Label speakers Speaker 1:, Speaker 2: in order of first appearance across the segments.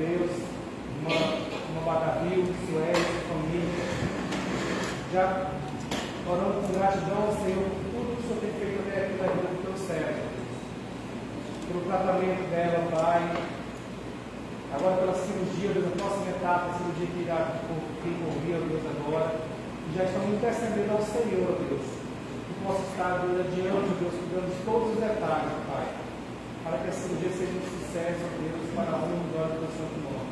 Speaker 1: Deus, uma
Speaker 2: Badavil, Suécia, família, já orando com gratidão ao Senhor por tudo que o Senhor tem feito até aqui na vida do teu servo. Pelo tratamento dela, Pai. Agora pela cirurgia, Deus, a próxima etapa, a cirurgia que irá ocorrer, Deus, agora. E já estamos intercedendo ao Senhor, Deus. Possa estar, adiante, Deus, cuidando de todos os detalhes, Pai. Para que a cirurgia seja um sucesso, Deus, para a honra e glória do santo nome.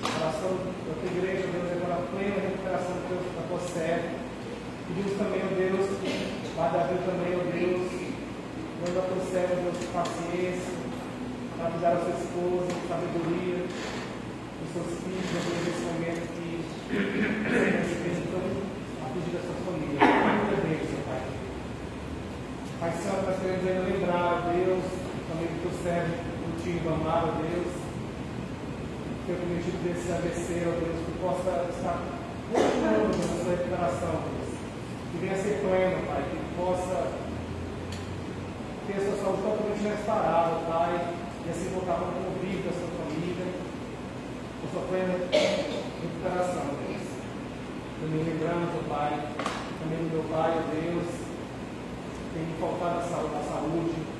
Speaker 2: Oração da tua igreja, Deus, agora a plena recuperação do teu, da tua serva. Pedimos também, ó Deus, para Davi também, ó Deus, dando a tua serva, Deus, paciência, para cuidar da sua esposa, sabedoria, dos seus filhos, ó Deus, nesse momento que representam a pedir da sua família. Deles, ó Pai. Pai Santo, nós queremos ainda lembrar, ó Deus, também do teu servo, do tio amado, ó Deus, que eu prometido desse ABC, ó Deus, que possa estar continuando na sua recuperação, Deus que venha ser pleno, Pai, que possa ter a sua saúde totalmente restaurada, Pai, e assim voltar para convívio da sua família, com sua plena recuperação, Deus. Também lembramos, oh, Pai, também do meu Pai, oh, Deus, tem me faltado a a saúde,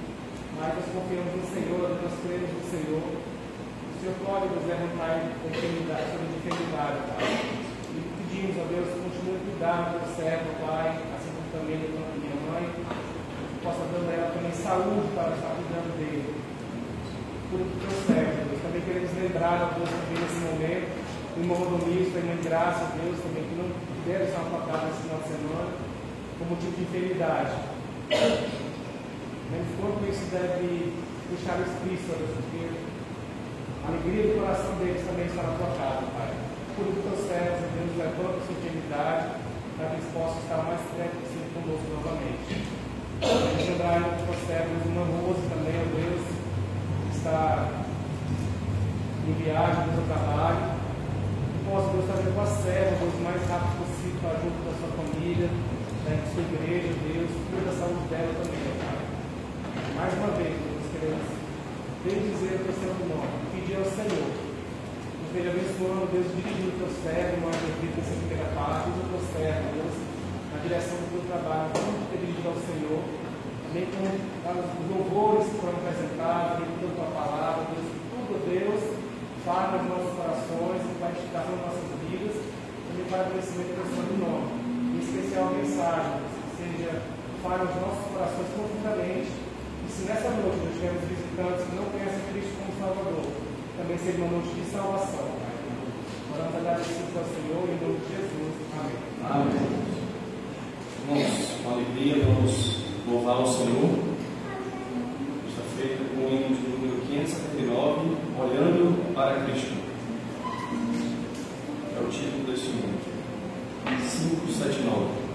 Speaker 2: mas nós confiamos no Senhor, nós cremos no Senhor. O Senhor pode nos levantar sobre enfermidade, Pai pedimos, ó Deus, continue a cuidar do servo, Pai, assim como também da minha mãe, que possa dando a ela também saúde para estar cuidando dele. Por teu servo, Deus. Também queremos lembrar, ó Deus, também nesse momento, o irmão Rodomiro, a irmã de graça, Deus, também que não puderam estar na tua casa nesse final de semana, como motivo de enfermidade. Mas quanto isso deve deixar explícito, Deus, porque a alegria do coração deles também tua casa, Pai por os teus servos, Deus, levando a sua intimidade, para que eles possam estar mais perto possível conosco novamente. Lembrar os teus servos, uma Rose também, ó Deus, que está em viagem no seu trabalho. Que possa, Deus, trazer com a serva, Deus, o mais rápido possível para junto da sua família, da sua igreja, Deus, cuida da saúde dela também. Mais uma vez, Deus, queremos bendizer o teu santo nome, pedir ao Senhor esteja abençoando, Deus, dirigindo o teu servo, uma vida nessa primeira parte, do teu servo, Deus, na direção do teu trabalho, que é dirigido ao Senhor, também com os louvores que foram apresentados, com a tua palavra, Deus, tudo, Deus, fala nos nossos corações, vai esticar nas nossas vidas, também para o conhecimento do seu nome. Em especial a mensagem, que seja, fala nos nossos corações profundamente, se nessa noite nós tivermos visitantes que não conhecem Cristo como Salvador, também seja uma noite de salvação. Oramos agradecidos ao Senhor em nome de Jesus. Amém.
Speaker 1: Amém. Irmãos, com alegria, vamos louvar o Senhor. Está feito com o hino de número 579, Olhando para Cristo. É o título desse hino. 579.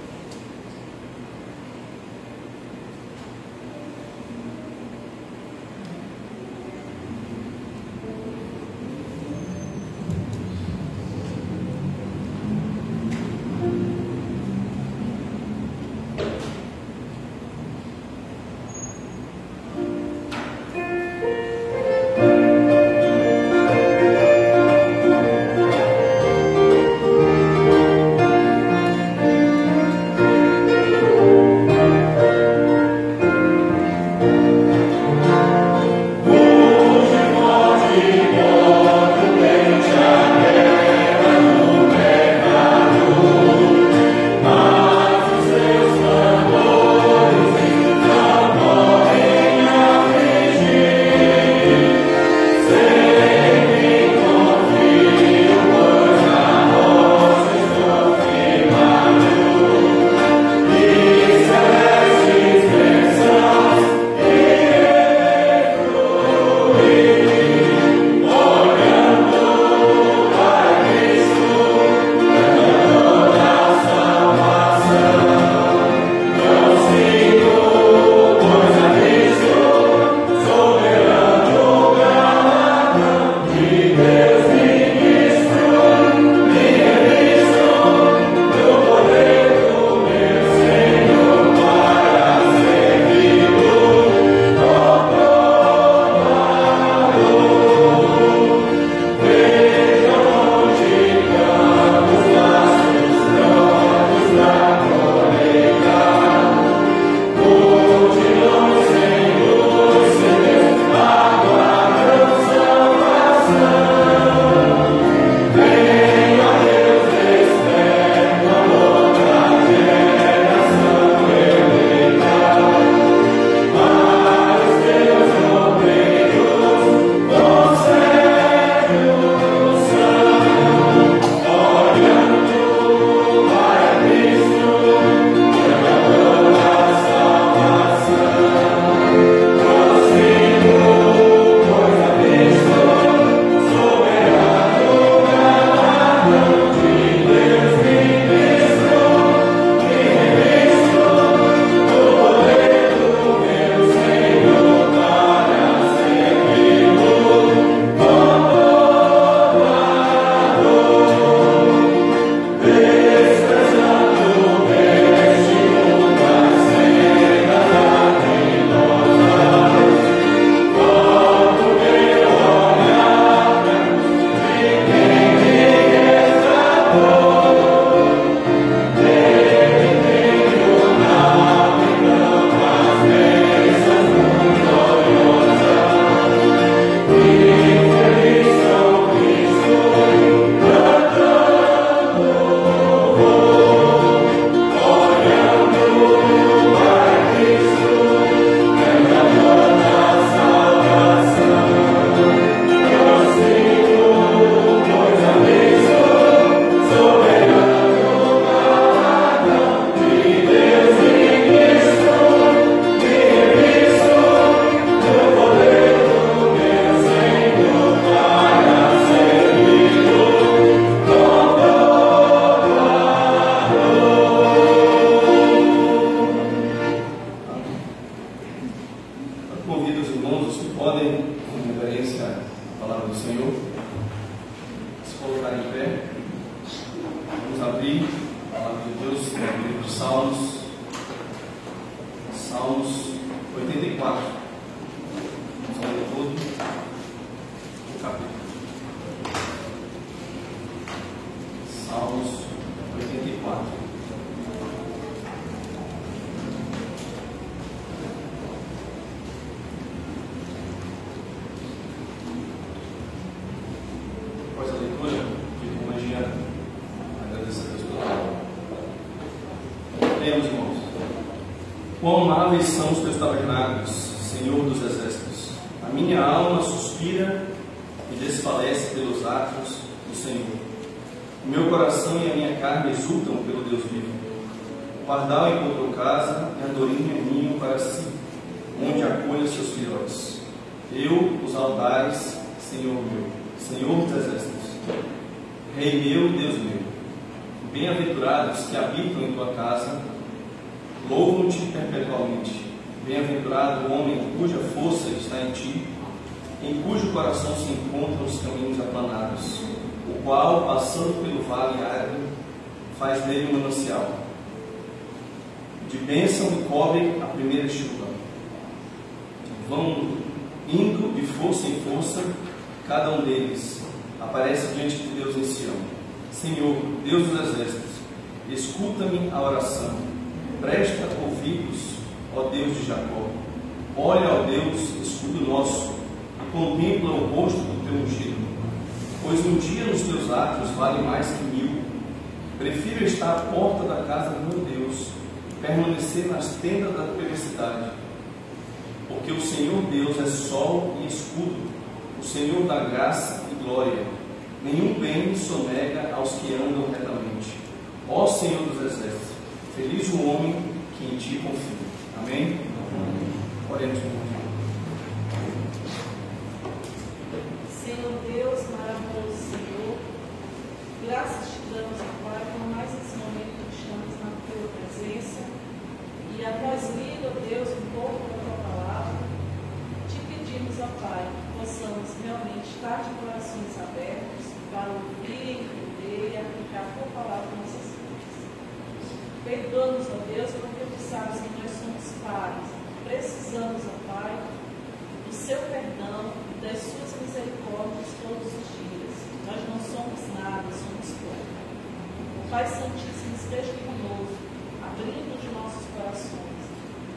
Speaker 3: Pai Santíssimo, esteja conosco, abrindo os nossos corações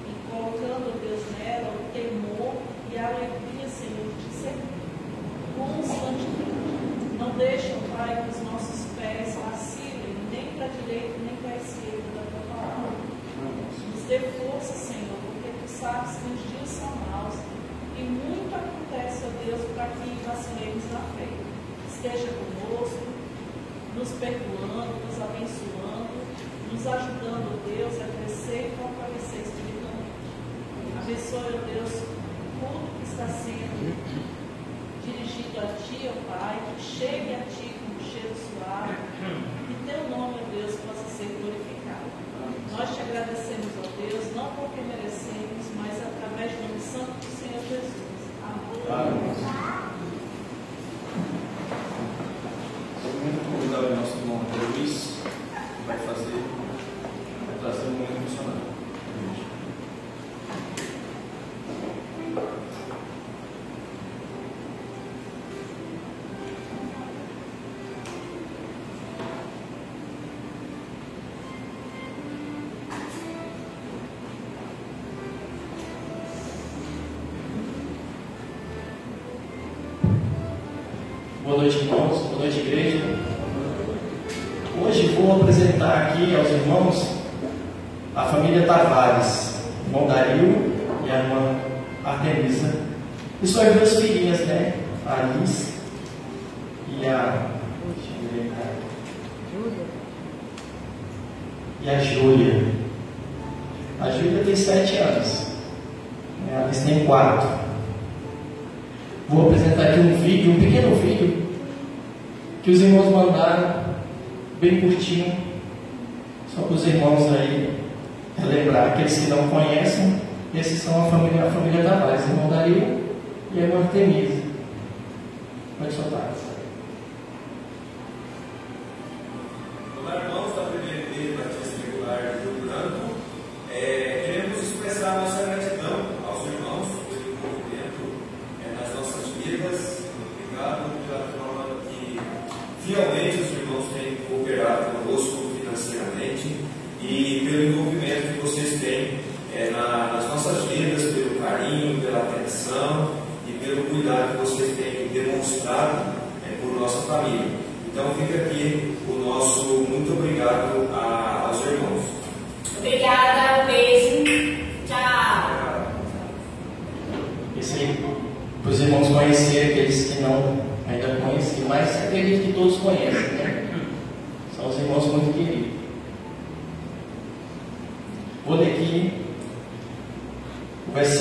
Speaker 3: e colocando, Deus, nela o temor e a alegria, Senhor, de servir constantemente. Não deixe, Pai, que os nossos pés vacilem nem para a direita nem para a esquerda da tua palavra. Nos dê força, Senhor, porque tu sabes que os dias são maus e muito acontece, ó Deus, para que vacilemos na fé. Esteja conosco, nos perdoe Senhor, ó Deus, tudo que está sendo dirigido a Ti, ó Pai, que chegue a Ti com um cheiro suave,
Speaker 4: Boa noite, irmãos. Boa noite, igreja. Hoje vou apresentar aqui aos irmãos a família Tavares, irmão Dario e a irmã Artemisa. E suas duas filhinhas, né? A Alice e a. E a Júlia. A Júlia tem sete anos. A Alice tem quatro. Vou apresentar aqui um vídeo, um pequeno vídeo que os irmãos mandaram bem curtinho, só para os irmãos aí relembrar, aqueles que não conhecem, esses são a família, a família da paz, irmão Dario e a irmã Artemisa. Pode soltar.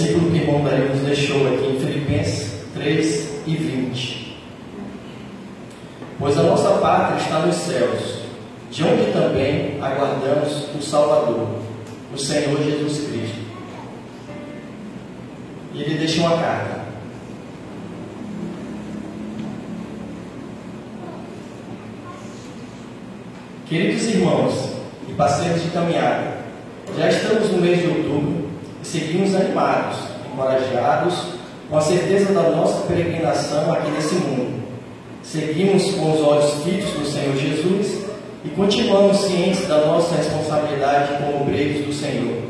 Speaker 4: Versículo que irmão Dario nos deixou aqui em Filipenses 3 e 20. Pois a nossa pátria está nos céus, de onde também aguardamos o Salvador, o Senhor Jesus Cristo. E ele deixa uma carta. Queridos irmãos e parceiros de caminhada, já estamos no mês de outubro seguimos animados, encorajados, com a certeza da nossa peregrinação aqui nesse mundo. Seguimos com os olhos fitos no Senhor Jesus e continuamos cientes da nossa responsabilidade como obreiros do Senhor,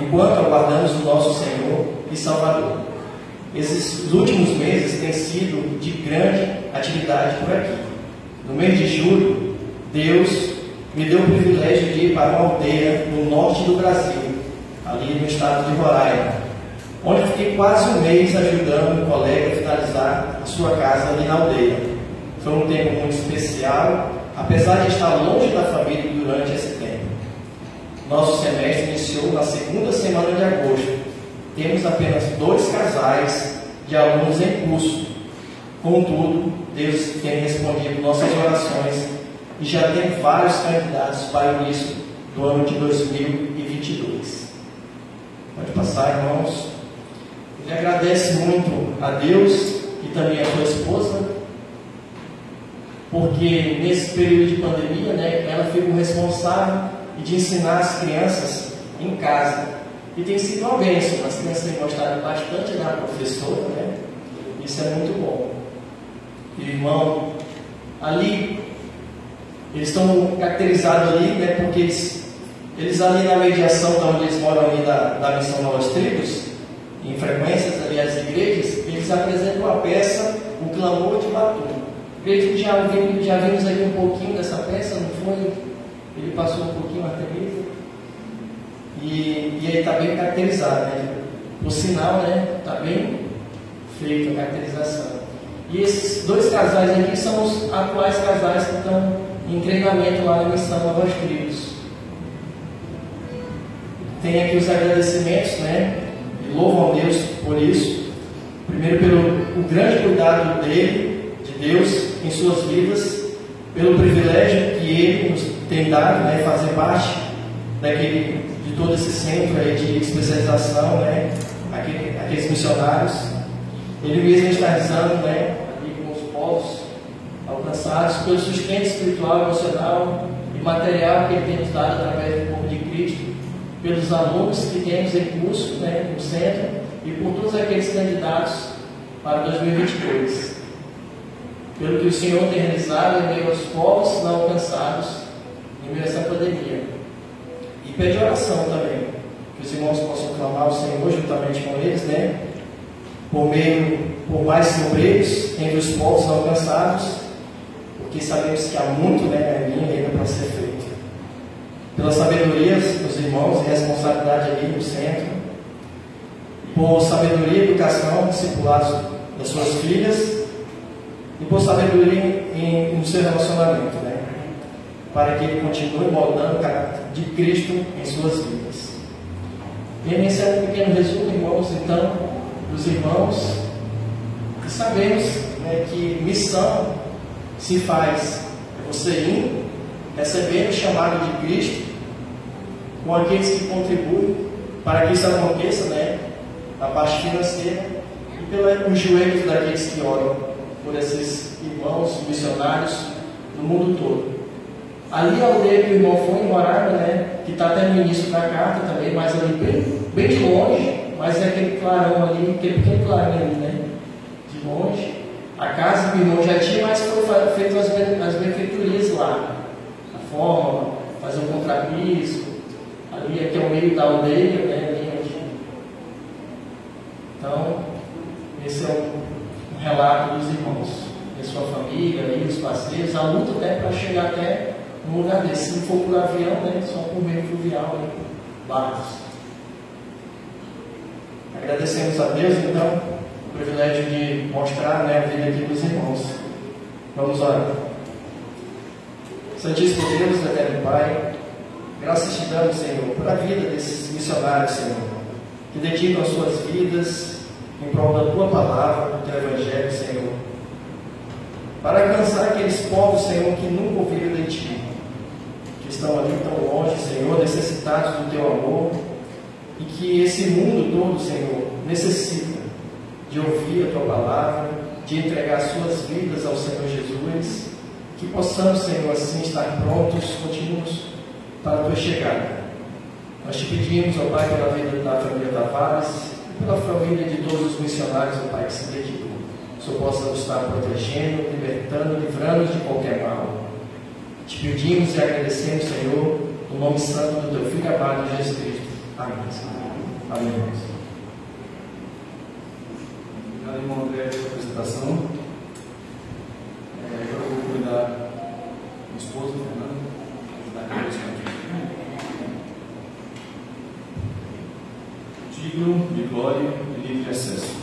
Speaker 4: enquanto aguardamos o nosso Senhor e Salvador. Esses últimos meses têm sido de grande atividade por aqui. No mês de julho, Deus me deu o privilégio de ir para uma aldeia no norte do Brasil, ali no estado de Roraima, onde fiquei quase um mês ajudando um colega a finalizar a sua casa ali na aldeia. Foi um tempo muito especial, apesar de estar longe da família durante esse tempo. Nosso semestre iniciou na segunda semana de agosto. Temos apenas dois casais de alunos em curso. Contudo, Deus tem respondido nossas orações e já tem vários candidatos para o início do ano de 2022. Passar, irmãos. Ele agradece muito a Deus e também a sua esposa, porque nesse período de pandemia, né, ela ficou responsável de ensinar as crianças em casa. E tem sido uma bênção, as crianças têm gostado bastante da professora, né? Isso é muito bom. Irmão, ali, eles estão caracterizados ali, né, porque eles, eles ali na mediação, da onde eles moram ali da, da missão Novas Tribos, em frequências ali às igrejas, eles apresentam a peça O Clamor de Batum. Acredito que já, vimos, já vimos aqui um pouquinho dessa peça, não foi? Ele passou um pouquinho a Teresa. E, e aí está bem caracterizado, né? O sinal, né? Está bem feita a caracterização. E esses dois casais aqui são os atuais casais que estão em treinamento lá na missão Novas Tribos. Tem aqui os agradecimentos, né? E louvam a Deus por isso. Primeiro pelo o grande cuidado dele, de Deus, em suas vidas, pelo privilégio que ele nos tem dado, né? Fazer parte daquele, de todo esse centro aí de especialização, né? Aquele, aqueles missionários. Ele mesmo está realizando, né? Ali com os povos alcançados, pelo sustento espiritual, emocional e material que ele tem nos dado através do corpo de Cristo, pelos alunos que temos em curso né, no centro e por todos aqueles candidatos para 2022. Pelo que o Senhor tem realizado em meio aos povos não alcançados em meio a essa pandemia. E pede oração também, que os irmãos possam clamar ao Senhor juntamente com eles, né? Por meio, por mais obreiros entre os povos não alcançados, porque sabemos que há muito né, ainda para ser feito. Pela sabedoria dos irmãos e responsabilidade ali no centro, por sabedoria e educação discipulados das suas filhas, e por sabedoria em, no seu relacionamento, né? para que ele continue moldando o caráter de Cristo em suas vidas. E esse é um pequeno resumo, irmãos, então, dos irmãos, e sabemos né, que missão se faz você indo, recebendo o chamado de Cristo, com aqueles que contribuem para que isso aconteça, né? A parte financeira e pelos joelhos daqueles que oram por esses irmãos missionários no mundo todo. Ali ao ler que o irmão foi em né? Que está até no início da carta também, mas ali bem, bem de longe, mas é aquele clarão ali, aquele pequeno clarão ali, né? De longe. A casa do irmão já tinha, mas foi feito as, as benfeitorias lá. Forma, fazer um contrapiso, ali aqui é o meio da aldeia, né? Ali onde... Então, esse é um, relato dos irmãos, de sua família, ali, os parceiros, a luta até para chegar até um lugar desse. Se for por avião, né? Só por meio fluvial, né? barcos. Agradecemos a Deus, então, o privilégio de mostrar né, a vida aqui dos irmãos. Vamos orar. Santíssimo Deus, Eterno Pai, graças te damos, Senhor, pela vida desses missionários, Senhor, que dedicam as suas vidas em prol da tua palavra, do teu evangelho, Senhor, para alcançar aqueles povos, Senhor, que nunca ouviram de ti, que estão ali tão longe, Senhor, necessitados do teu amor e que esse mundo todo, Senhor, necessita de ouvir a tua palavra, de entregar suas vidas ao Senhor Jesus, que possamos, Senhor, assim estar prontos, contínuos para a tua chegada. Nós te pedimos, ó Pai, pela vida da família Tavares e pela família de todos os missionários, ó Pai, que se dedicam. Que possa nos estar protegendo, libertando, livrando de qualquer mal. Te pedimos e agradecemos, Senhor, no nome santo do teu Filho amado, Jesus Cristo. Amém. Amém.
Speaker 1: Obrigado, irmão André, pela apresentação. Agora eu vou cuidar do esposo, Fernando, ajudar a aqui. Digno de glória e livre acesso.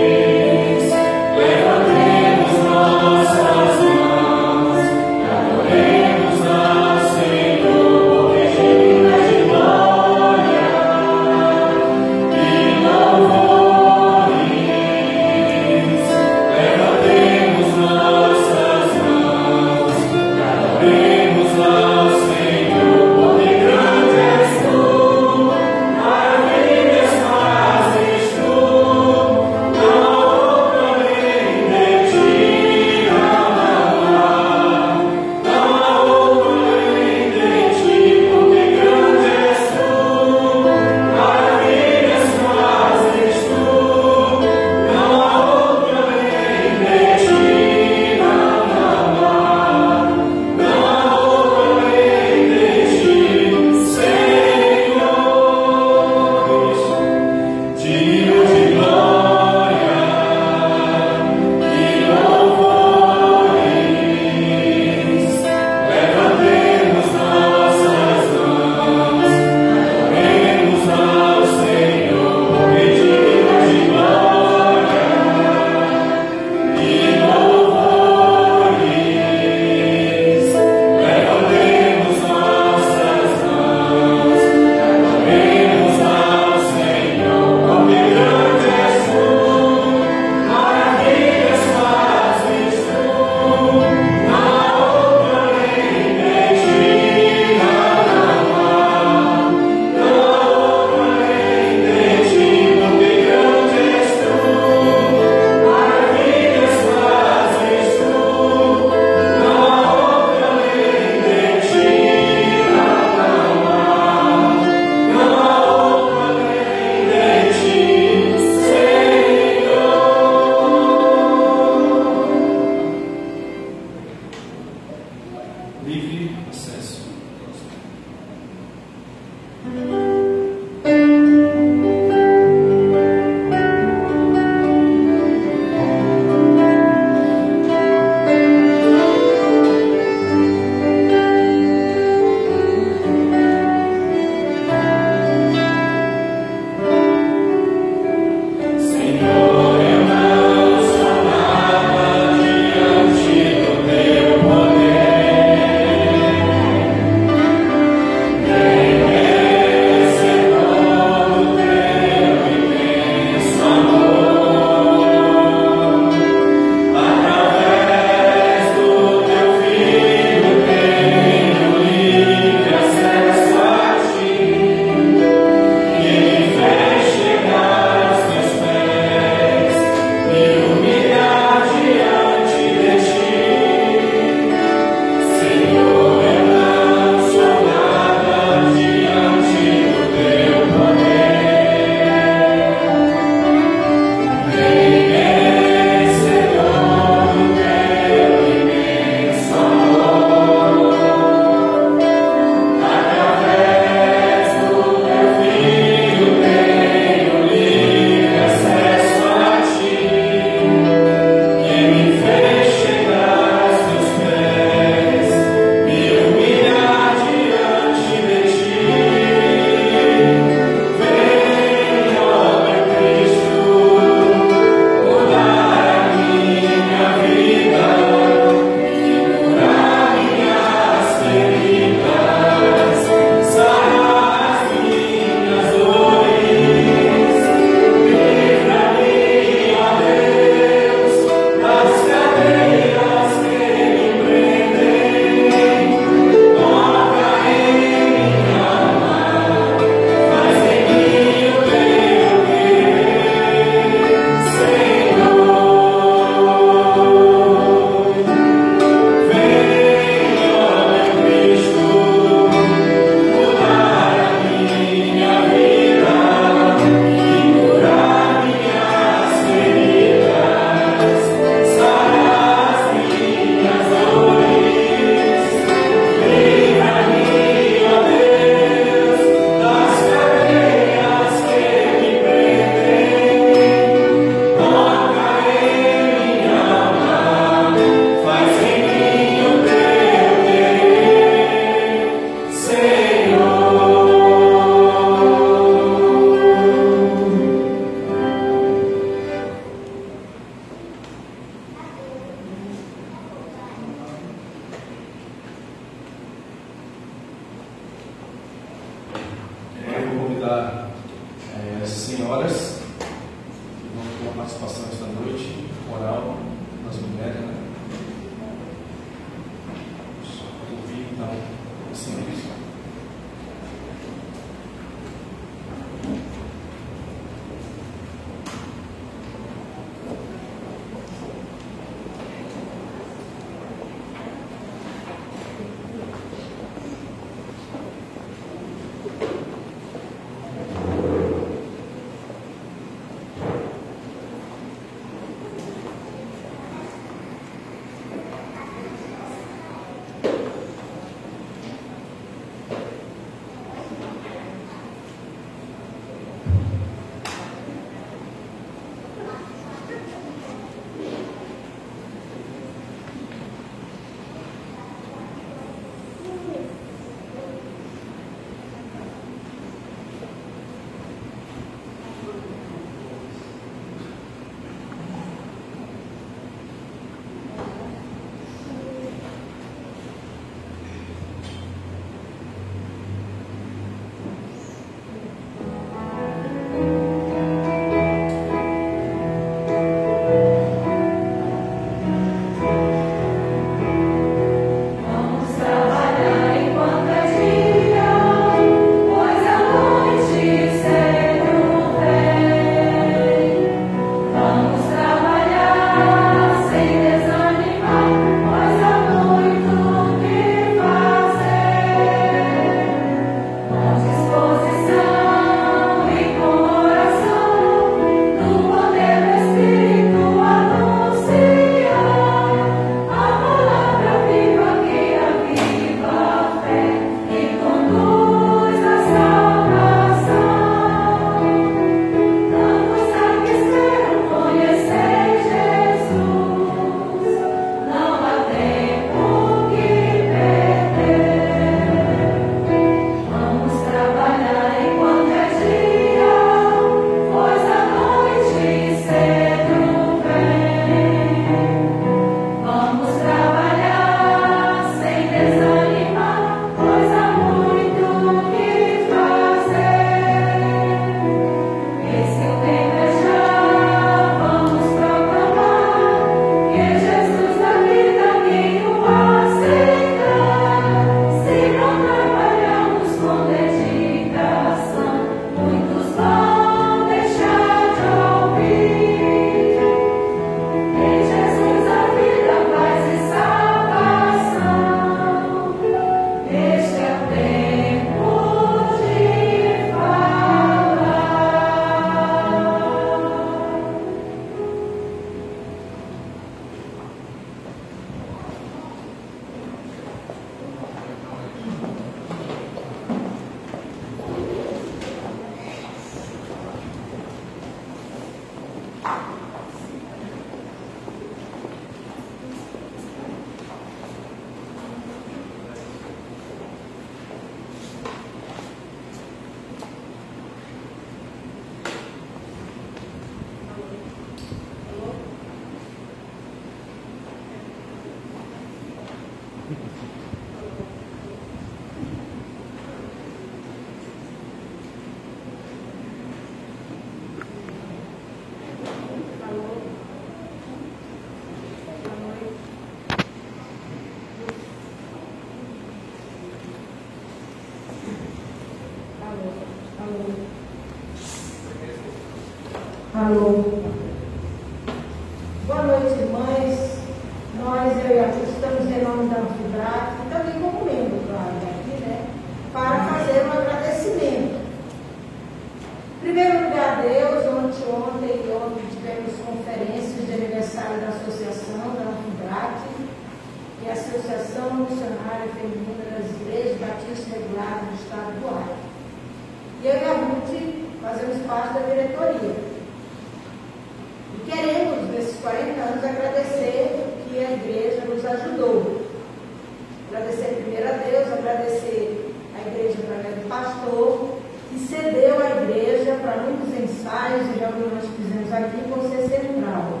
Speaker 5: Para muitos ensaios e reuniões que fizemos aqui com ser central.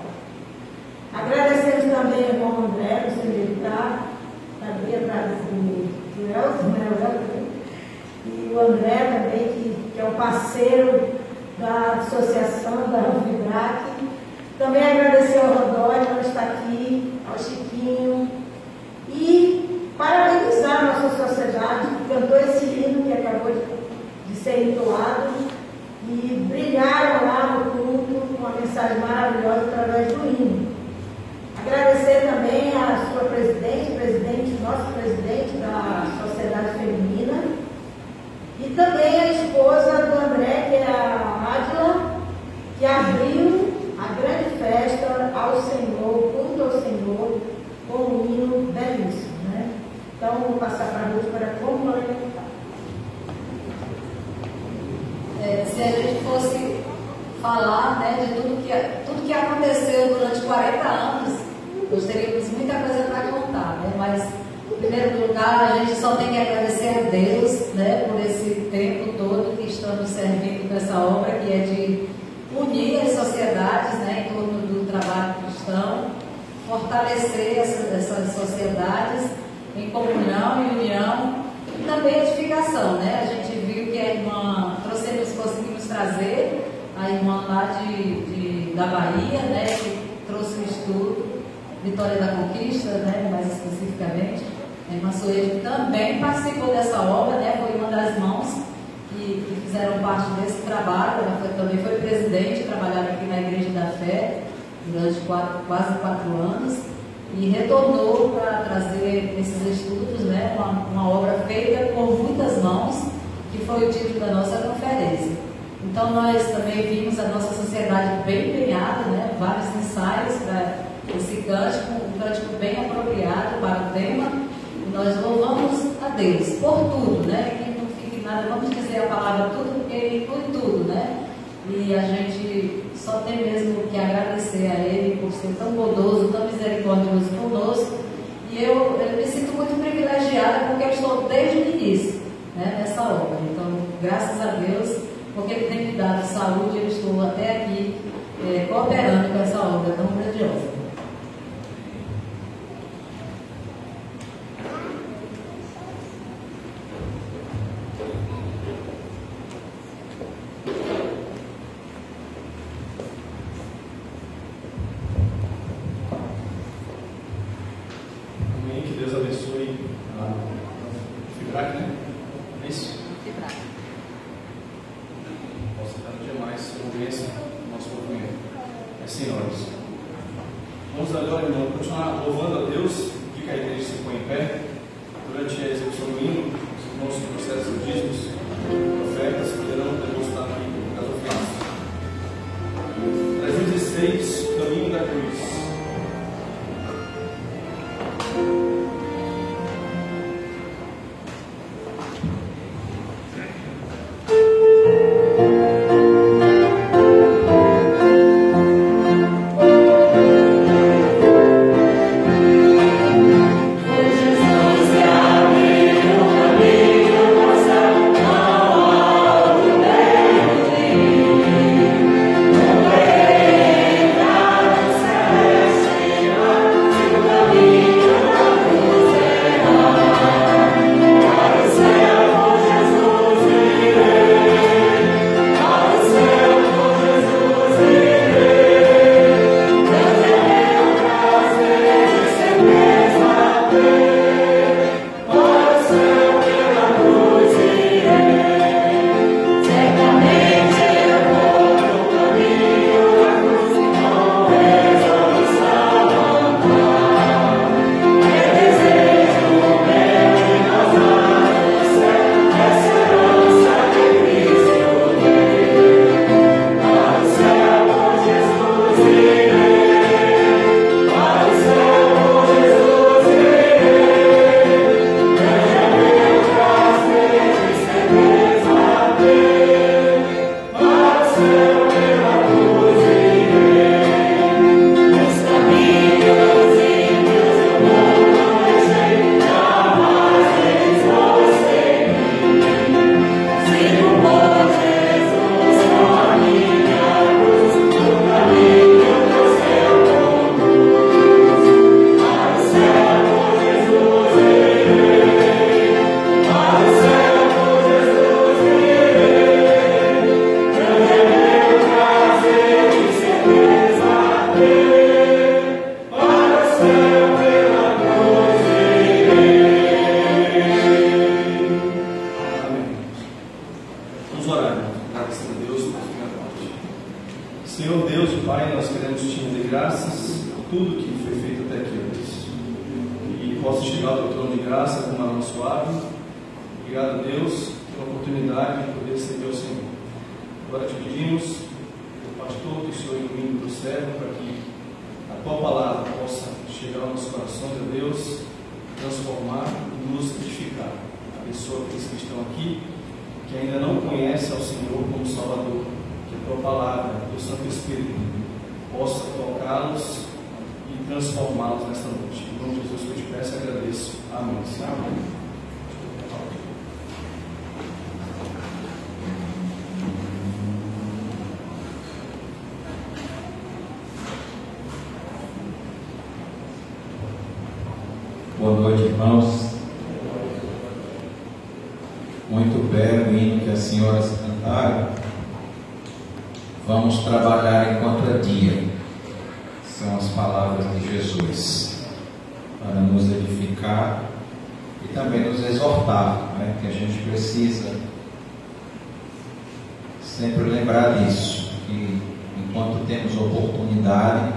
Speaker 5: Agradecemos também ao irmão André, do militar, está bem atrás do Elton, né? O e o André também, que, que é o parceiro da associação da Anfibrac. Também agradecer ao Rodói, que está aqui, ao Chiquinho. E parabenizar a nossa sociedade que cantou esse hino que acabou de, de ser entoado e brilharam lá no culto com uma mensagem maravilhosa através do hino. Agradecer também a sua presidente, presidente, nosso presidente da Sociedade Feminina, e também a esposa do André, que é a Adila, que abriu a grande festa ao Senhor, culto ao Senhor, com um hino belíssimo. Né? Então, vou passar para a Ruth para complementar.
Speaker 6: É, se a gente fosse falar né, de tudo que, tudo que aconteceu durante 40 anos, nós teríamos muita coisa para contar, né? mas em primeiro lugar a gente só tem que agradecer a Deus né, por esse tempo todo que estamos servindo com essa obra que é de unir as sociedades né, em torno do trabalho cristão, fortalecer essas, essas sociedades em comunhão e união e também edificação. Né? A gente viu que a irmã, trouxemos, conseguimos trazer a irmã lá de, de da Bahia, né, que trouxe o estudo Vitória da Conquista, né, mais especificamente. A irmã Soeide também participou dessa obra, né, foi uma das mãos que, que fizeram parte desse trabalho. Ela foi, também foi presidente, trabalhava aqui na Igreja da Fé durante quatro, quase quatro anos e retornou para trazer esses estudos, né, uma, uma obra feita por muitas mãos, que foi o título da nossa conferência. Então nós também vimos a nossa sociedade bem empenhada, né, vários ensaios para esse cântico, um cântico bem apropriado para o tema. Nós louvamos a Deus por tudo, né? Que não fique nada, vamos dizer a palavra tudo, porque Ele inclui tudo, né? E a gente só tem mesmo que agradecer a Ele por ser tão bondoso, tão misericordioso conosco. E eu, eu me sinto muito privilegiada porque eu estou desde o início né, nessa obra. Então, graças a Deus, porque tem me dado saúde, eu estou até aqui é, cooperando com essa obra tão grandiosa.
Speaker 1: vocês o
Speaker 7: caminho da cruz. Palavras de Jesus para nos edificar e também nos exortar, né? que a gente precisa sempre lembrar disso, que enquanto temos oportunidade,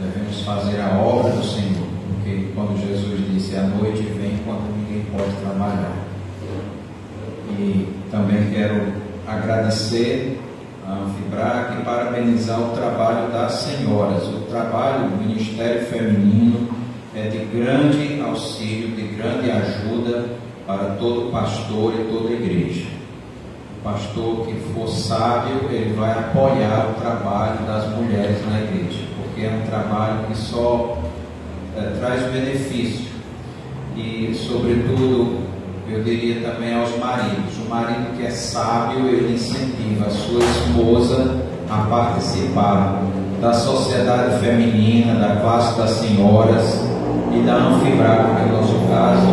Speaker 7: devemos fazer a obra do Senhor porque quando Jesus disse a noite vem quando ninguém pode trabalhar. E também quero agradecer Anfibrac parabenizar o trabalho das senhoras. O trabalho do Ministério Feminino é de grande auxílio, de grande ajuda para todo pastor e toda igreja. O pastor que for sábio, ele vai apoiar o trabalho das mulheres na igreja, porque é um trabalho que só é, traz benefício. E, sobretudo, eu diria também aos maridos: o marido que é sábio, ele incentiva a sua esposa a participar da sociedade feminina, da classe das senhoras e da Anfibraco, no nosso caso,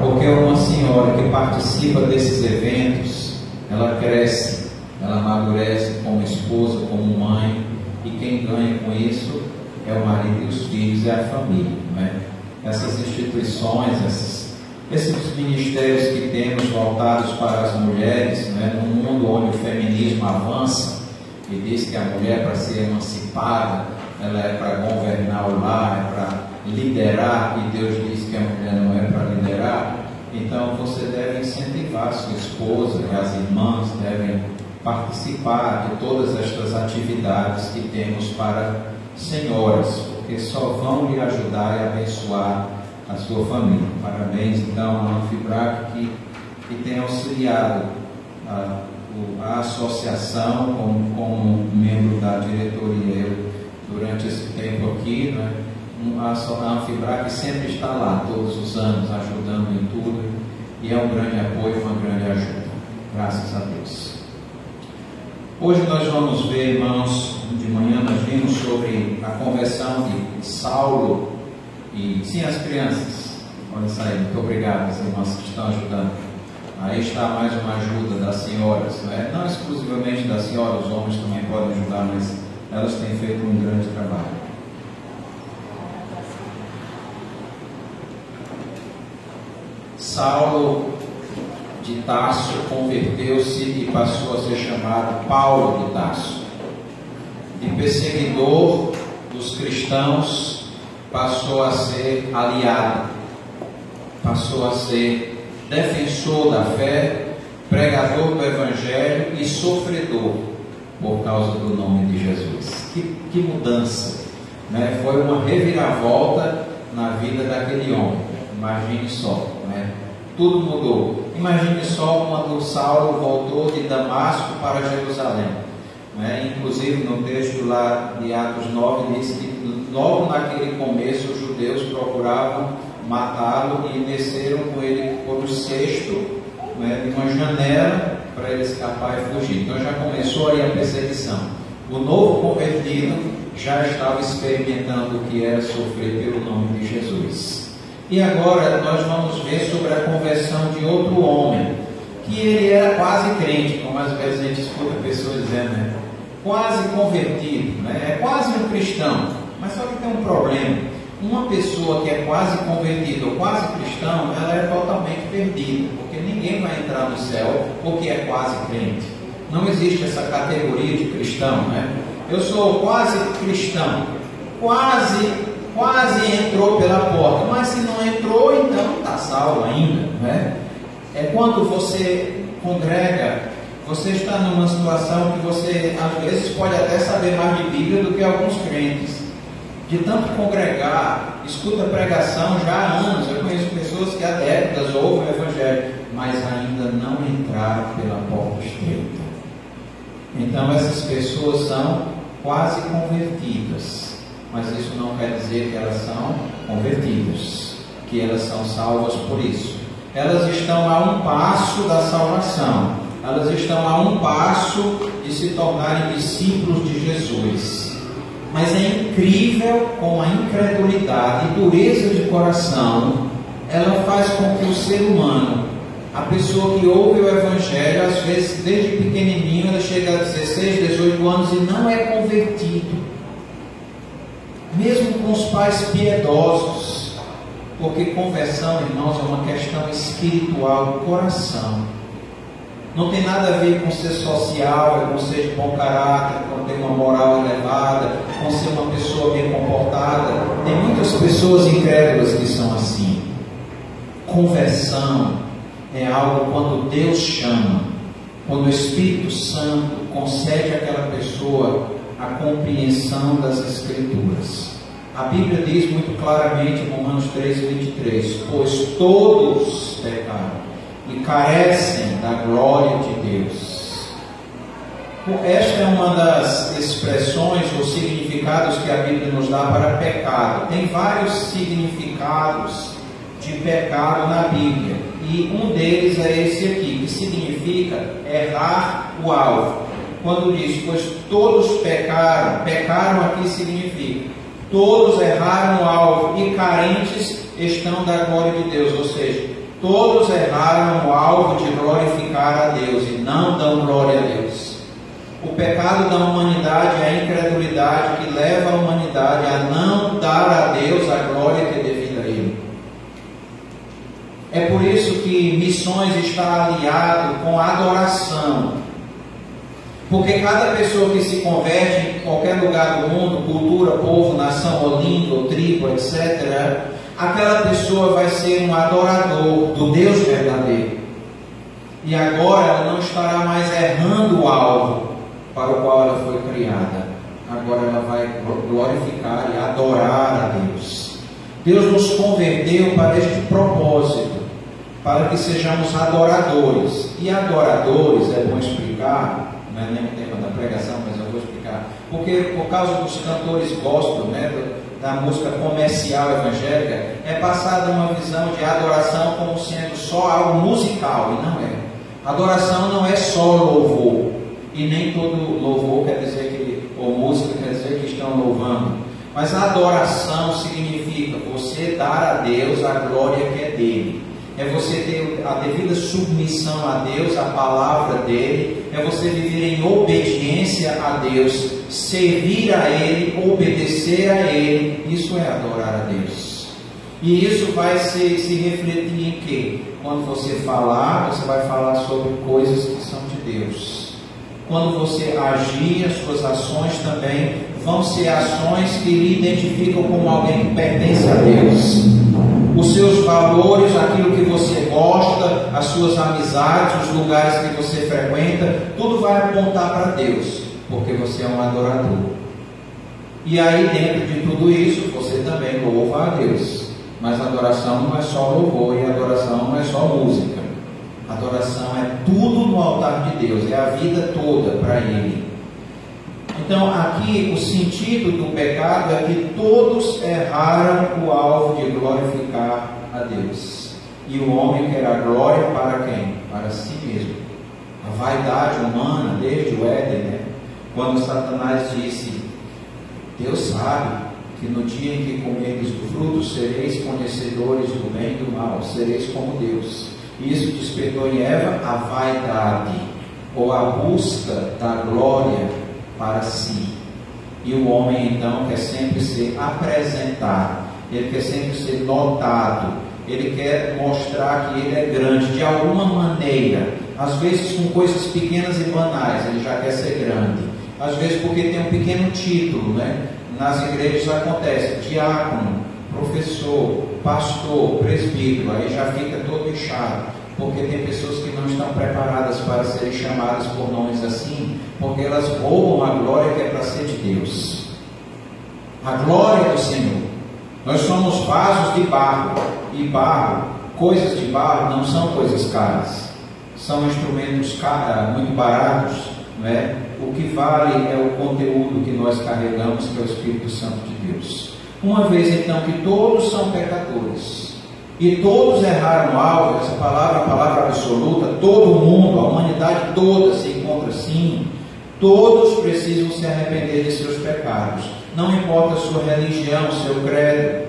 Speaker 7: porque uma senhora que participa desses eventos, ela cresce, ela amadurece como esposa, como mãe, e quem ganha com isso é o marido e os filhos, é a família. Né? Essas instituições, esses, esses ministérios que temos voltados para as mulheres, né? num mundo onde o feminismo avança e diz que a mulher, para ser emancipada, ela é para governar o lar, é para liderar, e Deus diz que a mulher não é para liderar. Então você deve incentivar sua esposa e as irmãs devem participar de todas estas atividades que temos para senhoras, porque só vão lhe ajudar e abençoar a sua família. Parabéns então ao Anfibrac que, que tem auxiliado a, a associação como, como membro da diretoria durante esse tempo aqui, né? a Anfibrac sempre está lá, todos os anos, ajudando em tudo, e é um grande apoio, uma grande ajuda. Graças a Deus. Hoje nós vamos ver, irmãos, de manhã nós vimos sobre a conversão de Saulo e sim as crianças. Isso aí, muito obrigado as irmãs que estão ajudando. Aí está mais uma ajuda das senhoras, não, é? não exclusivamente das senhoras, os homens também podem ajudar, mas elas têm feito um grande trabalho. Saulo de Tarso converteu-se e passou a ser chamado Paulo de Tarso. De perseguidor dos cristãos, passou a ser aliado, passou a ser defensor da fé, pregador do Evangelho e sofredor por causa do nome de Jesus. Que, que mudança! Né? Foi uma reviravolta na vida daquele homem. Imagine só, né? tudo mudou. Imagine só quando Saulo voltou de Damasco para Jerusalém. Né? Inclusive no texto lá de Atos 9 diz que logo naquele começo os judeus procuravam matá-lo e desceram com ele por um cesto né, uma janela para ele escapar e fugir. Então já começou aí a perseguição. O novo convertido já estava experimentando o que era sofrer pelo nome de Jesus. E agora nós vamos ver sobre a conversão de outro homem, que ele era quase crente, como às vezes a gente escuta pessoas dizendo, né? quase convertido, né? é quase um cristão. Mas só que tem um problema. Uma pessoa que é quase convertida ou quase cristão, ela é totalmente perdida, porque ninguém vai entrar no céu porque é quase crente. Não existe essa categoria de cristão, né? Eu sou quase cristão, quase, quase entrou pela porta, mas se não entrou, então está salvo ainda, né? É quando você congrega, você está numa situação que você às vezes pode até saber mais de Bíblia do que alguns crentes de tanto congregar, escuta pregação já há anos. Eu conheço pessoas que décadas ouvem o Evangelho, mas ainda não entraram pela porta estreita. Então essas pessoas são quase convertidas, mas isso não quer dizer que elas são convertidas, que elas são salvas por isso. Elas estão a um passo da salvação, elas estão a um passo de se tornarem discípulos de Jesus. Mas é incrível como a incredulidade e dureza de coração ela faz com que o ser humano a pessoa que ouve o Evangelho, às vezes desde pequenininho, ela chega a 16, 18 anos e não é convertido. Mesmo com os pais piedosos. Porque conversão, irmãos, é uma questão espiritual do coração. Não tem nada a ver com ser social, com ser de bom caráter, com ter uma moral elevada, com ser uma pessoa bem comportada. Tem muitas pessoas incrédulas que são assim. Conversão é algo quando Deus chama, quando o Espírito Santo concede àquela pessoa a compreensão das Escrituras. A Bíblia diz muito claramente em Romanos 3, 23: Pois todos pecaram e carecem da glória de Deus. Esta é uma das expressões ou significados que a Bíblia nos dá para pecado. Tem vários significados de pecado na Bíblia. E um deles é esse aqui, que significa errar o alvo. Quando diz, pois todos pecaram, pecaram aqui significa todos erraram o alvo e carentes estão da glória de Deus, ou seja, todos erraram o alvo de glorificar a Deus e não dão glória a Deus. O pecado da humanidade é a incredulidade que leva a humanidade a não dar a Deus a glória que deve é por isso que missões está aliado com adoração. Porque cada pessoa que se converte em qualquer lugar do mundo, cultura, povo, nação, ou língua, tribo, etc., aquela pessoa vai ser um adorador do Deus verdadeiro. E agora ela não estará mais errando o alvo para o qual ela foi criada. Agora ela vai glorificar e adorar a Deus. Deus nos converteu para este propósito para que sejamos adoradores. E adoradores, é bom explicar, não é nem o tema da pregação, mas eu vou explicar, porque por causa dos cantores gospel, né, da música comercial evangélica, é passada uma visão de adoração como sendo só algo musical, e não é. Adoração não é só louvor, e nem todo louvor quer dizer que, ou música quer dizer que estão louvando. Mas a adoração significa você dar a Deus a glória que é dele é você ter a devida submissão a Deus, a palavra dele, é você viver em obediência a Deus, servir a Ele, obedecer a Ele, isso é adorar a Deus. E isso vai se, se refletir em quê? Quando você falar, você vai falar sobre coisas que são de Deus. Quando você agir, as suas ações também vão ser ações que lhe identificam como alguém que pertence a Deus os seus valores, aquilo que você gosta, as suas amizades, os lugares que você frequenta, tudo vai apontar para Deus, porque você é um adorador. E aí, dentro de tudo isso, você também louva a Deus. Mas adoração não é só louvor e adoração não é só música. Adoração é tudo no altar de Deus, é a vida toda para Ele. Então, aqui o sentido do pecado é que todos erraram o alvo de glorificar a Deus. E o homem quer a glória para quem? Para si mesmo. A vaidade humana, desde o Éden, né? quando Satanás disse: Deus sabe que no dia em que comerdes do fruto sereis conhecedores do bem e do mal, sereis como Deus. Isso despertou em Eva a vaidade, ou a busca da glória para si. E o homem então quer sempre ser apresentado, ele quer sempre ser notado, ele quer mostrar que ele é grande de alguma maneira, às vezes com coisas pequenas e banais, ele já quer ser grande, às vezes porque tem um pequeno título, né? Nas igrejas acontece diácono, professor, pastor, presbítero, aí já fica todo inchado. Porque tem pessoas que não estão preparadas para serem chamadas por nomes assim, porque elas roubam a glória que é para ser de Deus. A glória do Senhor. Nós somos vasos de barro, e barro, coisas de barro não são coisas caras, são instrumentos caros, muito baratos, não é? O que vale é o conteúdo que nós carregamos, que é o Espírito Santo de Deus. Uma vez então que todos são pecadores e todos erraram algo, essa palavra é a palavra absoluta, todo mundo, a humanidade toda se encontra assim, todos precisam se arrepender de seus pecados. Não importa a sua religião, seu credo,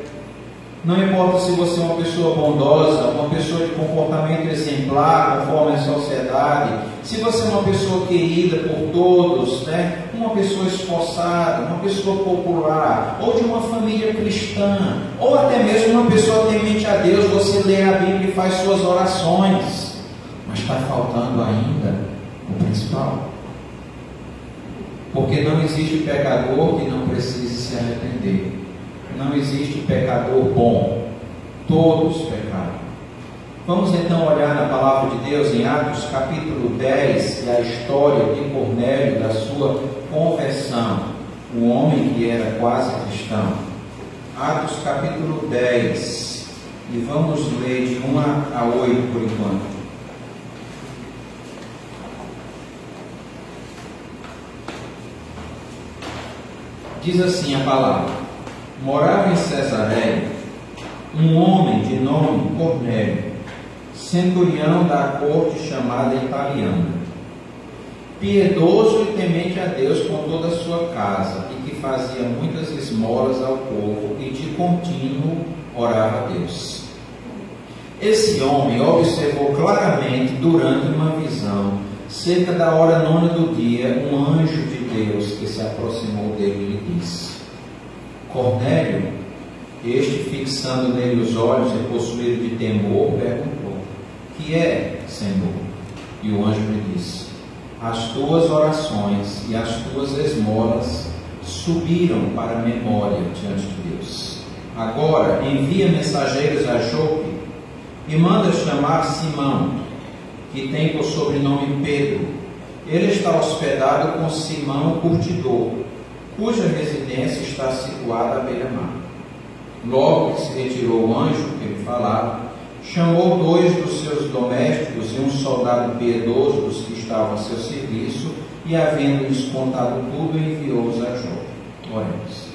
Speaker 7: não importa se você é uma pessoa bondosa, uma pessoa de comportamento exemplar, conforme a sociedade, se você é uma pessoa querida por todos, né? uma pessoa esforçada, uma pessoa popular, ou de uma família cristã, ou até mesmo uma pessoa temente a Deus, você lê a Bíblia e faz suas orações, mas está faltando ainda o principal. Porque não existe pecador que não precise se arrepender não existe pecador bom. Todos pecaram. Vamos então olhar na palavra de Deus em Atos capítulo 10 e a história de Cornélio, da sua conversão, o homem que era quase cristão. Atos capítulo 10 e vamos ler de 1 a 8 por enquanto. Diz assim a palavra morava em Cesareia um homem de nome Cornélio, centurião da corte chamada italiana, piedoso e temente a Deus com toda a sua casa, e que fazia muitas esmolas ao povo e de contínuo orava a Deus. Esse homem observou claramente durante uma visão, cerca da hora nona do dia, um anjo de Deus que se aproximou dele lhe disse: Cornélio, este fixando nele os olhos e possuído de temor, perguntou: Que é, Senhor? E o anjo lhe disse: As tuas orações e as tuas esmolas subiram para a memória diante de Deus. Agora envia mensageiros a Jope e manda chamar Simão, que tem por sobrenome Pedro. Ele está hospedado com Simão, curtidor cuja residência está situada à beira-mar. Logo que se retirou o anjo que lhe falava, chamou dois dos seus domésticos e um soldado piedoso dos que estavam a seu serviço, e havendo-lhes contado tudo, enviou-os a Jó. Oremos.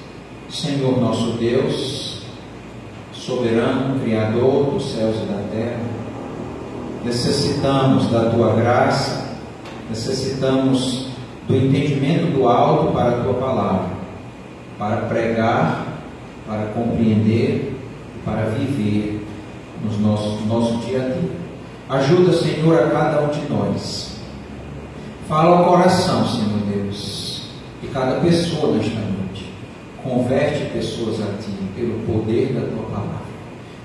Speaker 7: Senhor nosso Deus, soberano, Criador dos céus e da terra, necessitamos da tua graça, necessitamos do entendimento do alto para a tua palavra, para pregar, para compreender, para viver no nosso dia a dia. Ajuda, Senhor, a cada um de nós. Fala ao coração, Senhor Deus, de cada pessoa nesta noite. Converte pessoas a Ti pelo poder da Tua palavra.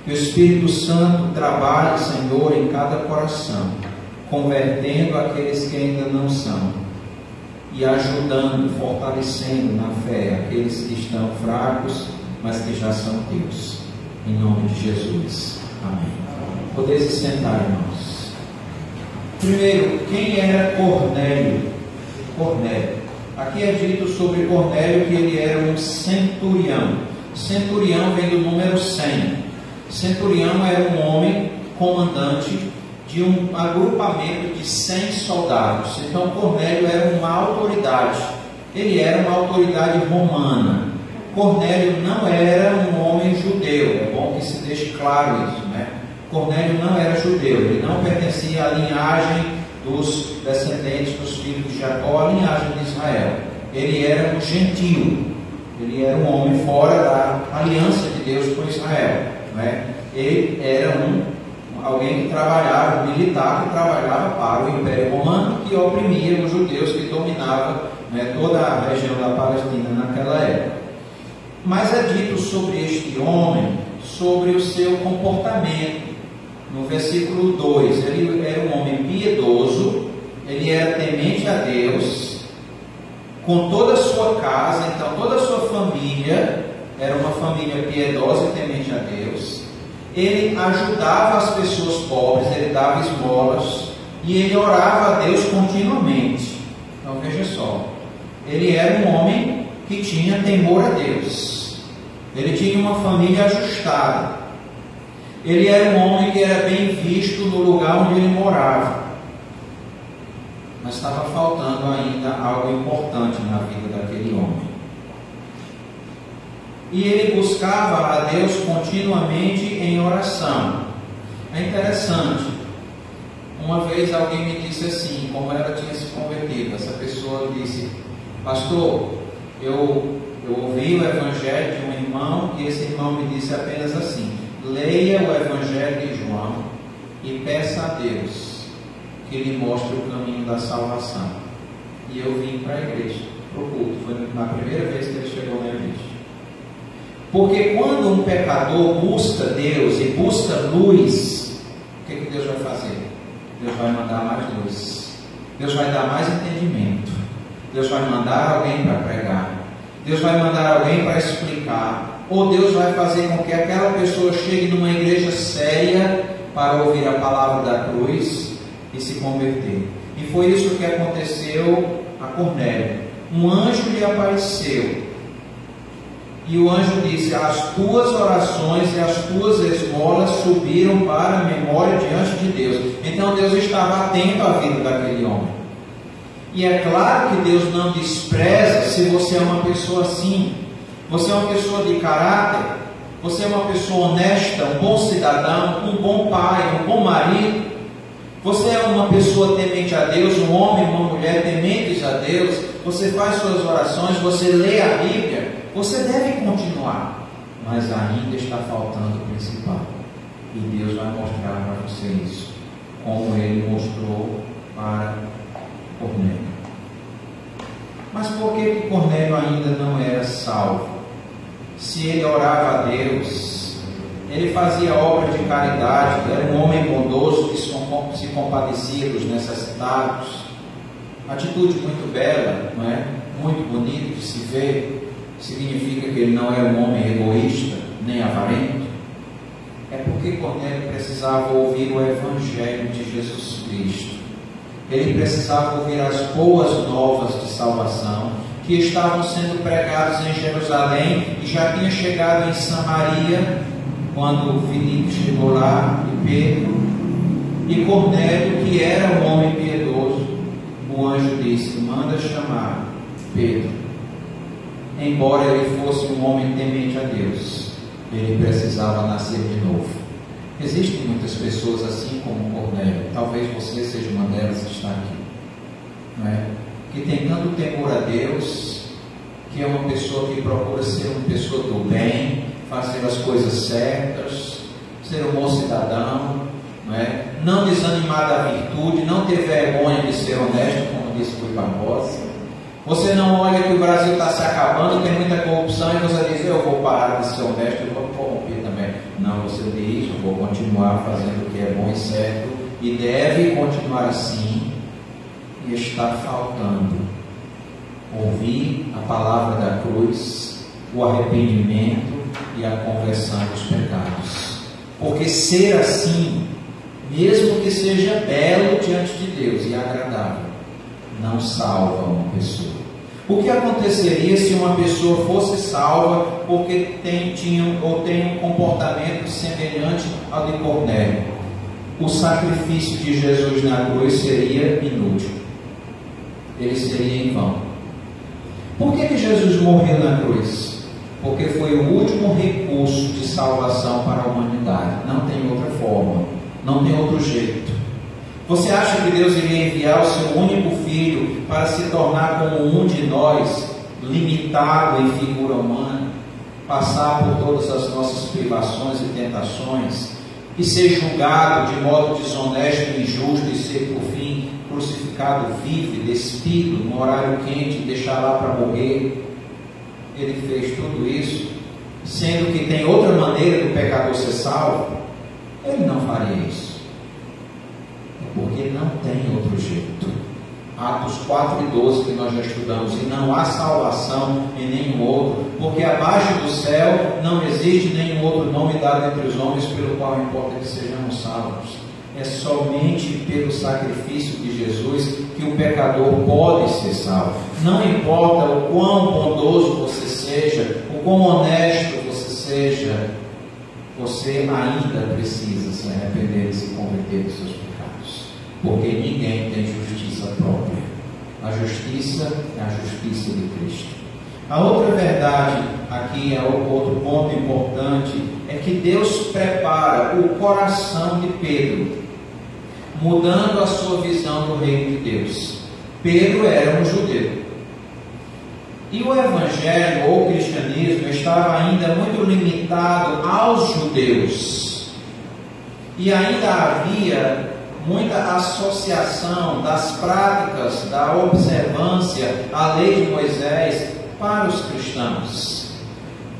Speaker 7: Que o Espírito Santo trabalhe, Senhor, em cada coração, convertendo aqueles que ainda não são e ajudando, fortalecendo na fé aqueles que estão fracos, mas que já são teus. Em nome de Jesus. Amém. Podeis se sentar, irmãos. Primeiro, quem era Cornélio? Cornélio. Aqui é dito sobre Cornélio que ele era um centurião. Centurião vem do número 100. Centurião era um homem comandante de um agrupamento de 100 soldados. Então Cornélio era uma autoridade. Ele era uma autoridade romana. Cornélio não era um homem judeu. É bom que se deixe claro isso, né? Cornélio não era judeu. Ele não pertencia à linhagem dos descendentes dos filhos de Jacó, à linhagem de Israel. Ele era um gentio. Ele era um homem fora da aliança de Deus com Israel. Né? Ele era um alguém que trabalhava, um militar que trabalhava para o Império Romano, que oprimia os judeus que dominavam né, toda a região da Palestina naquela época. Mas é dito sobre este homem, sobre o seu comportamento. No versículo 2, ele era um homem piedoso, ele era temente a Deus, com toda a sua casa, então toda a sua família era uma família piedosa e temente a Deus ele ajudava as pessoas pobres, ele dava esmolas e ele orava a Deus continuamente. Então veja só, ele era um homem que tinha temor a Deus, ele tinha uma família ajustada, ele era um homem que era bem visto no lugar onde ele morava. Mas estava faltando ainda algo importante na vida daquele homem. E ele buscava a Deus continuamente em oração. É interessante. Uma vez alguém me disse assim, como ela tinha se convertido, essa pessoa disse, pastor, eu, eu ouvi o evangelho de um irmão e esse irmão me disse apenas assim, leia o Evangelho de João e peça a Deus que lhe mostre o caminho da salvação. E eu vim para a igreja, para o culto. Foi na primeira vez que ele chegou na igreja. Porque quando um pecador busca Deus e busca luz, o que, que Deus vai fazer? Deus vai mandar mais luz. Deus vai dar mais entendimento. Deus vai mandar alguém para pregar. Deus vai mandar alguém para explicar ou Deus vai fazer com que aquela pessoa chegue numa igreja séria para ouvir a palavra da cruz e se converter. E foi isso que aconteceu a Cornélio. Um anjo lhe apareceu. E o anjo disse: As tuas orações e as tuas esmolas subiram para a memória diante de Deus. Então Deus estava atento à vida daquele homem. E é claro que Deus não despreza se você é uma pessoa assim. Você é uma pessoa de caráter, você é uma pessoa honesta, um bom cidadão, um bom pai, um bom marido. Você é uma pessoa temente a Deus, um homem, uma mulher tementes a Deus. Você faz suas orações, você lê a Bíblia. Você deve continuar, mas ainda está faltando o principal. E Deus vai mostrar para você isso, como Ele mostrou para Cornélio. Mas por que, Cornélio ainda não era salvo? se ele orava a Deus, ele fazia obra de caridade, era um homem bondoso que se compadecia dos necessitados. Atitude muito bela, não é? muito bonita de se ver, significa que ele não era um homem egoísta, nem avarento. É porque Cornélio precisava ouvir o Evangelho de Jesus Cristo. Ele precisava ouvir as boas novas de salvação que estavam sendo pregados em Jerusalém e já tinha chegado em Samaria quando Filipe chegou lá e Pedro e Cornélio, que era um homem piedoso, o anjo disse: manda chamar Pedro. Embora ele fosse um homem temente a Deus, ele precisava nascer de novo. Existem muitas pessoas assim como Cornélio, talvez você seja uma delas que está aqui. Não é? que tem tanto temor a Deus, que é uma pessoa que procura ser uma pessoa do bem, fazer as coisas certas, ser um bom cidadão, não, é? não desanimar da virtude, não ter vergonha de ser honesto, como disse Rui Barbosa. Você não olha que o Brasil está se acabando, tem muita corrupção e você diz, eu vou parar de ser honesto, eu vou corromper também. Não, você diz, eu vou continuar fazendo o que é bom e certo e deve continuar assim e está faltando ouvir a palavra da cruz, o arrependimento e a conversão dos pecados. Porque ser assim, mesmo que seja belo diante de Deus e agradável, não salva uma pessoa. O que aconteceria se uma pessoa fosse salva porque tem, tinha, ou tem um comportamento semelhante ao de Cornélio? O sacrifício de Jesus na cruz seria inútil ele seria em vão. Por que, que Jesus morreu na cruz? Porque foi o último recurso de salvação para a humanidade. Não tem outra forma, não tem outro jeito. Você acha que Deus iria enviar o seu único filho para se tornar como um de nós, limitado em figura humana, passar por todas as nossas privações e tentações, e ser julgado de modo desonesto e injusto e ser por fim crucificado vive, despido, no horário quente, deixar lá para morrer. Ele fez tudo isso, sendo que tem outra maneira do pecador ser salvo. Ele não faria isso. Porque não tem outro jeito. Atos 4 e 12 que nós já estudamos, e não há salvação em nenhum outro, porque abaixo do céu não existe nenhum outro nome dado entre os homens pelo qual importa que sejamos salvos. É somente pelo sacrifício de Jesus que o pecador pode ser salvo. Não importa o quão bondoso você seja, o quão honesto você seja, você ainda precisa se arrepender e se converter dos seus pecados. Porque ninguém tem justiça própria. A justiça é a justiça de Cristo. A outra verdade, aqui é outro ponto importante, é que Deus prepara o coração de Pedro, mudando a sua visão do reino de Deus. Pedro era um judeu. E o evangelho ou o cristianismo estava ainda muito limitado aos judeus. E ainda havia muita associação das práticas da observância à lei de Moisés para os cristãos.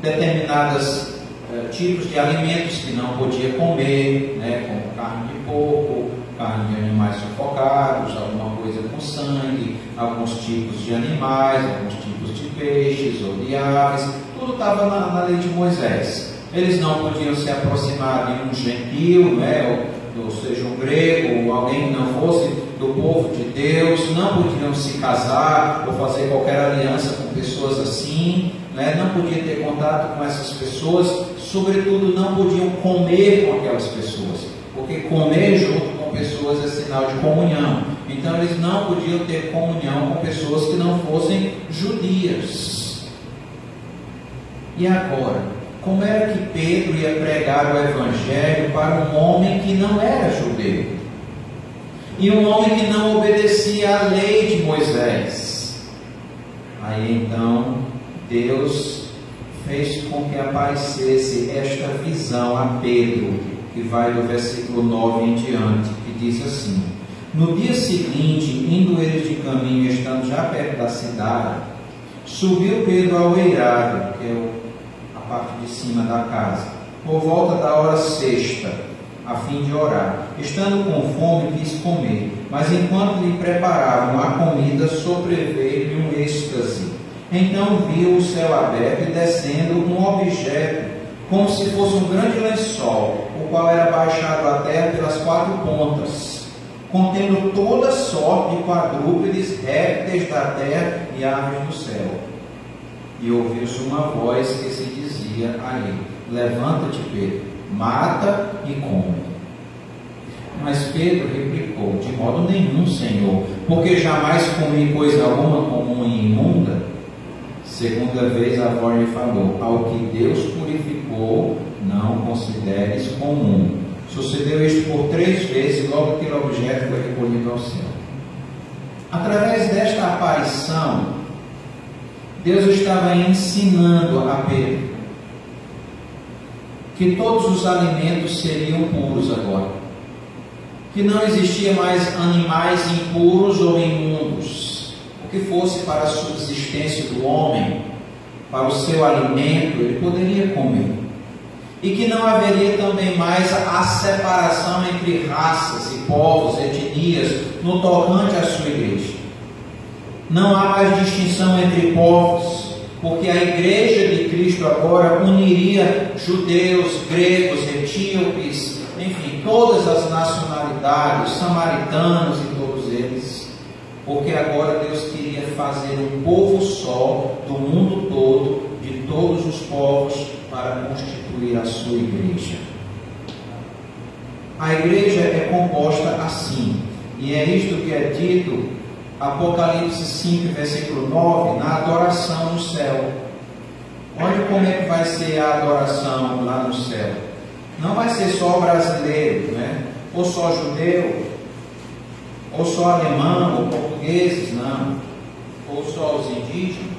Speaker 7: Determinados eh, tipos de alimentos que não podia comer, né, como carne de porco, carne de animais sufocados, alguma coisa com sangue, alguns tipos de animais, alguns tipos de peixes ou de aves, tudo estava na, na lei de Moisés. Eles não podiam se aproximar de um gentil, né, ou, seja, um grego, ou alguém que não fosse do povo de Deus, não podiam se casar ou fazer qualquer aliança com pessoas assim, né, não podiam ter contato com essas pessoas, sobretudo não podiam comer com aquelas pessoas, porque comer junto com pessoas é sinal de comunhão. Então eles não podiam ter comunhão com pessoas que não fossem judias. E agora, como era que Pedro ia pregar o evangelho para um homem que não era judeu? E um homem que não obedecia à lei de Moisés? Aí então Deus fez com que aparecesse esta visão a Pedro, que vai do versículo 9 em diante, que diz assim: No dia seguinte, indo eles de caminho, estando já perto da cidade, subiu Pedro ao eirado, que é parte de cima da casa, por volta da hora sexta, a fim de orar. Estando com fome, quis comer, mas enquanto lhe preparavam a comida, sobreveio-lhe um êxtase. Então viu o céu aberto e descendo um objeto, como se fosse um grande lençol, o qual era baixado à terra pelas quatro pontas, contendo toda sorte de quadrúpedes, répteis da terra e aves do céu. E ouviu-se uma voz que se dizia a ele: Levanta-te, Pedro, mata e come. Mas Pedro replicou: De modo nenhum, Senhor, porque jamais comi coisa alguma comum e imunda. Segunda vez a voz lhe falou: Ao que Deus purificou, não consideres comum. Sucedeu isto por três vezes, logo aquele objeto foi recolhido ao céu. Através desta aparição, Deus estava ensinando a Pedro que todos os alimentos seriam puros agora. Que não existia mais animais impuros ou imundos. O que fosse para a subsistência do homem, para o seu alimento, ele poderia comer. E que não haveria também mais a separação entre raças e povos, etnias, no tocante à sua igreja. Não há mais distinção entre povos, porque a igreja de Cristo agora uniria judeus, gregos, etíopes, enfim, todas as nacionalidades, samaritanos e todos eles, porque agora Deus queria fazer um povo só do mundo todo, de todos os povos, para constituir a sua igreja. A igreja é composta assim, e é isto que é dito Apocalipse 5, versículo 9, na adoração no céu. Olha como é que vai ser a adoração lá no céu. Não vai ser só brasileiro, né? ou só judeu, ou só alemão, ou portugueses, não. Ou só os indígenas.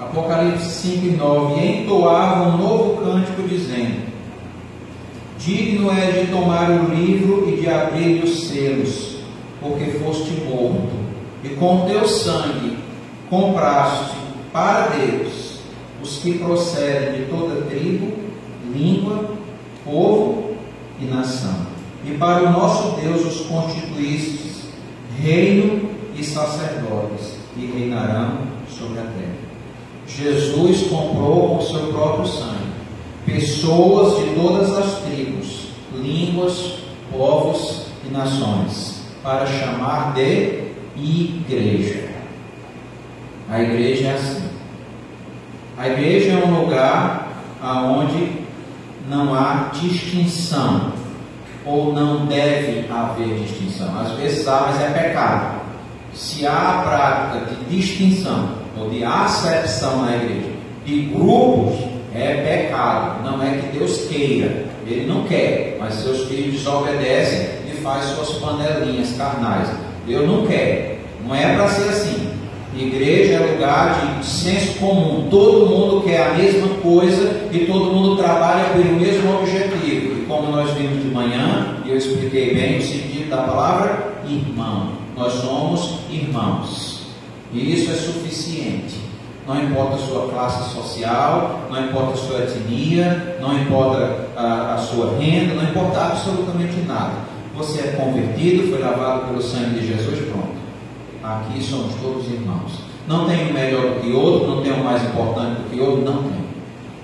Speaker 7: Apocalipse 5 e 9. E entoava um novo cântico dizendo: Digno é de tomar o livro e de abrir os selos, porque foste morto, e com teu sangue compraste para Deus os que procedem de toda tribo, língua, povo e nação. e para o nosso Deus os constituístes reino e sacerdotes, e reinarão sobre a terra. Jesus comprou com seu próprio sangue pessoas de todas as tribos, línguas, povos e nações, para chamar de igreja. A igreja é assim. A igreja é um lugar aonde não há distinção ou não deve haver distinção. Às vezes há, mas é pecado. Se há a prática de distinção ou de acepção na igreja de grupos, é pecado. Não é que Deus queira, Ele não quer, mas seus filhos desobedecem e faz suas panelinhas carnais. Deus não quer. Não é para ser assim. Igreja é lugar de senso comum. Todo mundo quer a mesma coisa e todo mundo trabalha pelo mesmo objetivo. E como nós vimos de manhã, eu expliquei bem o sentido da palavra irmão. Nós somos irmãos. E isso é suficiente. Não importa a sua classe social, não importa a sua etnia, não importa a, a sua renda, não importa absolutamente nada. Você é convertido, foi lavado pelo sangue de Jesus, pronto. Aqui somos todos irmãos. Não tem um melhor do que outro, não tem um mais importante do que outro, não tem.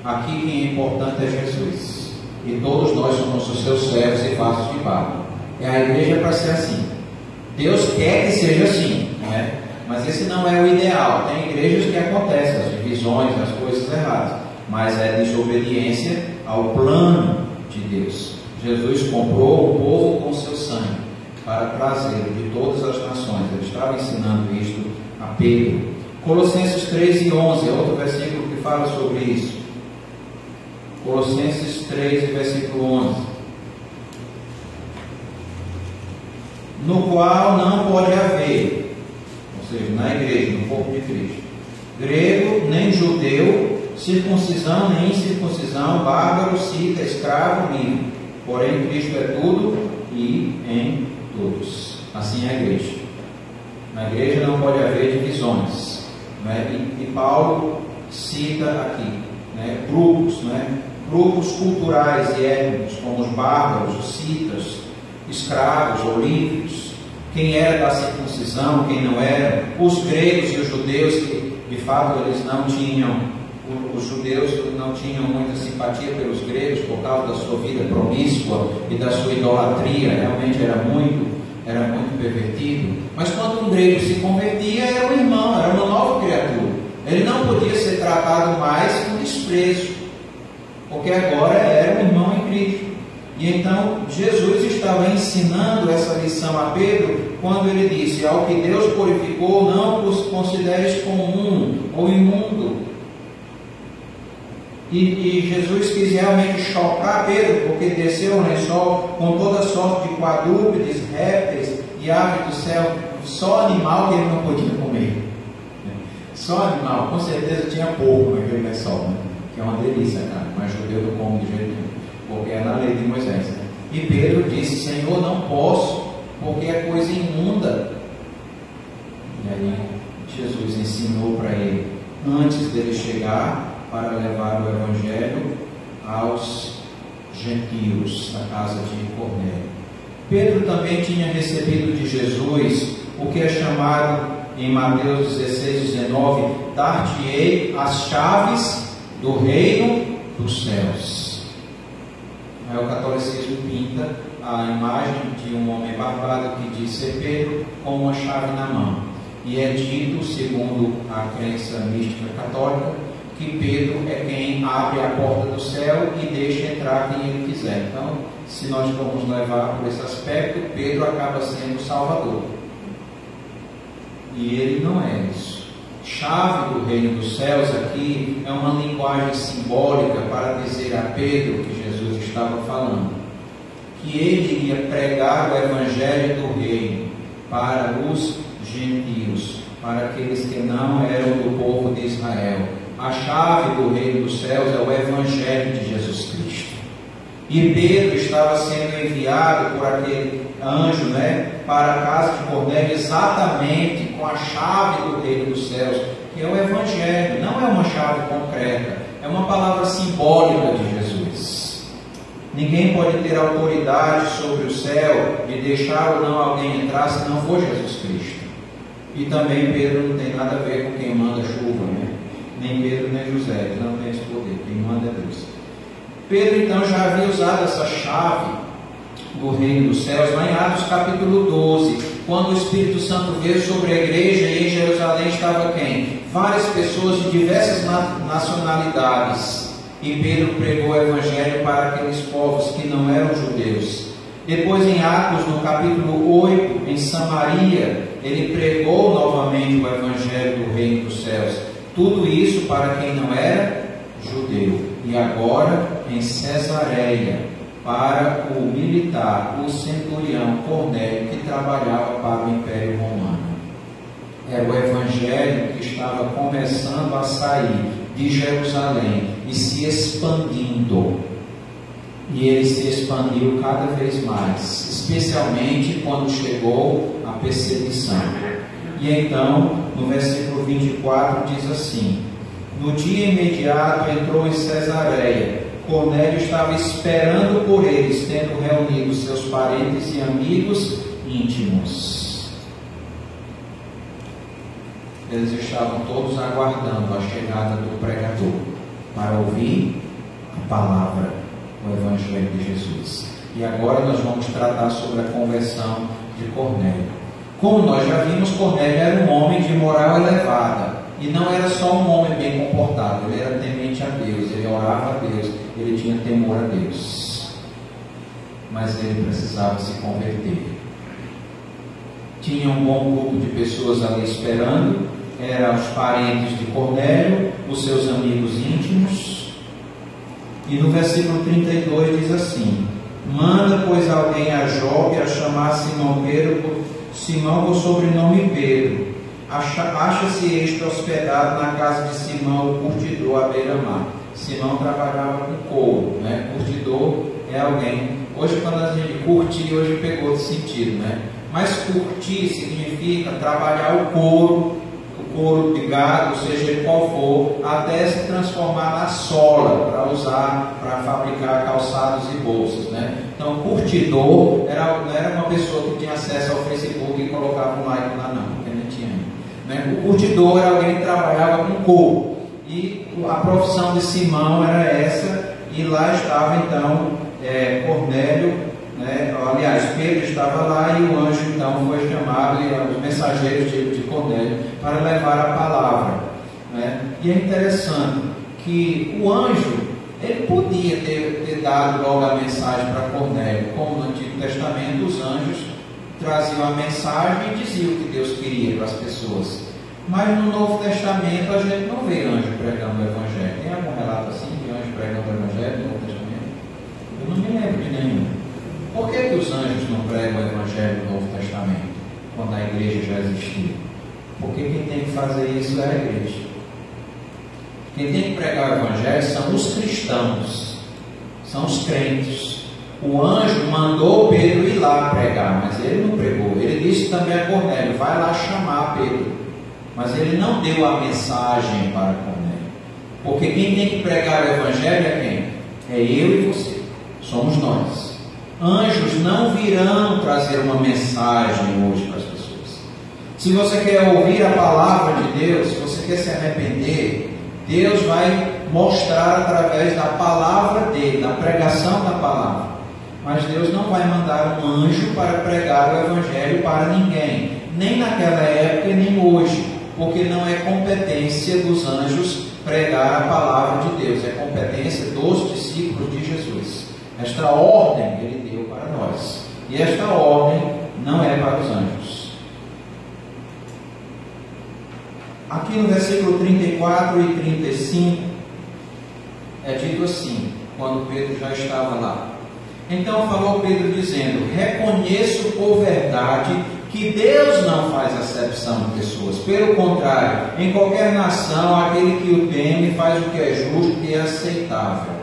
Speaker 7: Aqui quem é importante é Jesus. E todos nós somos os seus servos e vasos de barro. É a igreja para ser assim. Deus quer que seja assim, não é? Mas esse não é o ideal. Tem igrejas que acontecem as divisões, as coisas erradas. Mas é desobediência ao plano de Deus. Jesus comprou o povo com seu sangue para trazer de todas as nações. Ele estava ensinando isto a Pedro. Colossenses 3 e 11 é outro versículo que fala sobre isso. Colossenses 3, versículo 11. No qual não pode haver, seja, na igreja, no corpo de Cristo, grego nem judeu, circuncisão nem incircuncisão, bárbaro, cita, escravo, livre. Porém, Cristo é tudo e em todos. Assim é a igreja. Na igreja não pode haver divisões. Né? E, e, Paulo cita aqui né? grupos, né? grupos culturais e étnicos, como os bárbaros, os citas, escravos ou livres, quem era da circuncisão, quem não era, os gregos e os judeus, que de fato eles não tinham, os judeus não tinham muita simpatia pelos gregos por causa da sua vida promíscua e da sua idolatria, realmente era muito, era muito pervertido. Mas quando um grego se convertia, era um irmão, era uma nova criatura. Ele não podia ser tratado mais com desprezo, porque agora era um irmão em Cristo. E então Jesus estava ensinando essa lição a Pedro quando ele disse: Ao que Deus purificou, não os consideres comum ou imundo. E, e, Jesus quis realmente chocar Pedro, porque desceu o lençol com toda sorte de quadrúpedes, répteis e aves do céu, só animal que ele não podia comer. Só animal, com certeza tinha pouco naquele lençol, né? que é uma delícia, cara, mas judeu não come de jeito nenhum porque é na lei de Moisés. Né? E Pedro disse: Senhor, não posso, é coisa imunda. E aí Jesus ensinou para ele, antes dele chegar, para levar o Evangelho aos gentios, na casa de Cornélio. Pedro também tinha recebido de Jesus o que é chamado em Mateus 16, 19: Dar-te-ei as chaves do reino dos céus. Aí o catolicismo pinta a imagem de um homem barbado que diz ser Pedro com uma chave na mão. E é dito, segundo a crença mística católica, que Pedro é quem abre a porta do céu e deixa entrar quem ele quiser. Então, se nós formos levar por esse aspecto, Pedro acaba sendo o Salvador. E ele não é isso. Chave do reino dos céus aqui é uma linguagem simbólica para dizer a Pedro que estava falando, que ele iria pregar o evangelho do reino para os gentios, para aqueles que não eram do povo de Israel. A chave do reino dos céus é o evangelho de Jesus Cristo. E Pedro estava sendo enviado por aquele anjo, né, para a casa de Cornélio exatamente com a chave do reino dos céus, que é o evangelho, não é uma chave concreta, é uma palavra simbólica de Jesus. Ninguém pode ter autoridade sobre o céu de deixar ou não alguém entrar se não for Jesus Cristo. E também Pedro não tem nada a ver com quem manda chuva, né? Nem Pedro nem José, eles não têm esse poder, quem manda é Deus. Pedro então já havia usado essa chave do reino dos céus lá em Atos capítulo 12, quando o Espírito Santo veio sobre a igreja e em Jerusalém estava quem? Várias pessoas de diversas nacionalidades. E Pedro pregou o evangelho para aqueles povos que não eram judeus. Depois, em Atos, no capítulo 8, em Samaria, ele pregou novamente o evangelho do reino dos céus. Tudo isso para quem não era judeu. E agora, em Cesareia, para o militar, o centurião Cornélio, que trabalhava para o Império Romano. Era o evangelho que estava começando a sair de Jerusalém se expandindo. E ele se expandiu cada vez mais, especialmente quando chegou a perseguição. E então, no versículo 24, diz assim: No dia imediato entrou em Cesareia. Cornélio estava esperando por eles, tendo reunido seus parentes e amigos íntimos. Eles estavam todos aguardando a chegada do pregador para ouvir a palavra, o Evangelho de Jesus. E agora nós vamos tratar sobre a conversão de Cornélio. Como nós já vimos, Cornélio era um homem de moral elevada. E não era só um homem bem comportado, ele era temente a Deus, ele orava a Deus, ele tinha temor a Deus. Mas ele precisava se converter. Tinha um bom grupo de pessoas ali esperando, eram os parentes de Cornélio, os seus amigos íntimos. E no versículo 32 diz assim: Manda, pois, alguém a Jobe a chamar Simão Pedro, por, Simão por sobrenome Pedro. Acha-se este hospedado na casa de Simão, o curtidor à beira-mar. Simão trabalhava com couro, né? Curtidor é alguém. Hoje, quando a gente curtir, hoje pegou de sentido, né? Mas curtir significa trabalhar o couro, o couro de gado, seja qual for, até se transformar na sola para usar, para fabricar calçados e bolsas, né? Então, curtidor era, era uma pessoa que tinha acesso ao Facebook e colocava um like lá, não, porque não tinha. Né? O curtidor era alguém que trabalhava com couro. E a profissão de Simão era essa, e lá estava então é, Cornélio, né? aliás, Pedro estava lá e o anjo então foi chamado, e os mensageiros de, de Cornélio, para levar a palavra. Né? E é interessante que o anjo, ele podia ter, ter dado logo a mensagem para Cornélio, como no Antigo Testamento os anjos traziam a mensagem e diziam o que Deus queria para as pessoas. Mas no Novo Testamento a gente não vê anjo pregando o Evangelho. Tem algum relato assim de anjo pregando o Evangelho no Novo Testamento? Eu não me lembro de nenhum. Por que, que os anjos não pregam o Evangelho no Novo Testamento, quando a igreja já existia? Porque quem tem que fazer isso é a igreja. Quem tem que pregar o Evangelho são os cristãos, são os crentes. O anjo mandou Pedro ir lá pregar, mas ele não pregou. Ele disse também a Cornélio: vai lá chamar Pedro. Mas ele não deu a mensagem para Cornélio. Porque quem tem que pregar o Evangelho é quem? É eu e você. Somos nós. Anjos não virão trazer uma mensagem hoje para as pessoas. Se você quer ouvir a palavra de Deus, se você quer se arrepender, Deus vai mostrar através da palavra dele, da pregação da palavra. Mas Deus não vai mandar um anjo para pregar o Evangelho para ninguém, nem naquela época nem hoje, porque não é competência dos anjos pregar a palavra de Deus, é competência dos discípulos de Jesus. Esta ordem ele deu para nós, e esta ordem não é para os anjos. Aqui no versículo 34 e 35 é dito assim, quando Pedro já estava lá. Então falou Pedro dizendo: Reconheço por verdade que Deus não faz acepção de pessoas. Pelo contrário, em qualquer nação, aquele que o teme faz o que é justo e aceitável.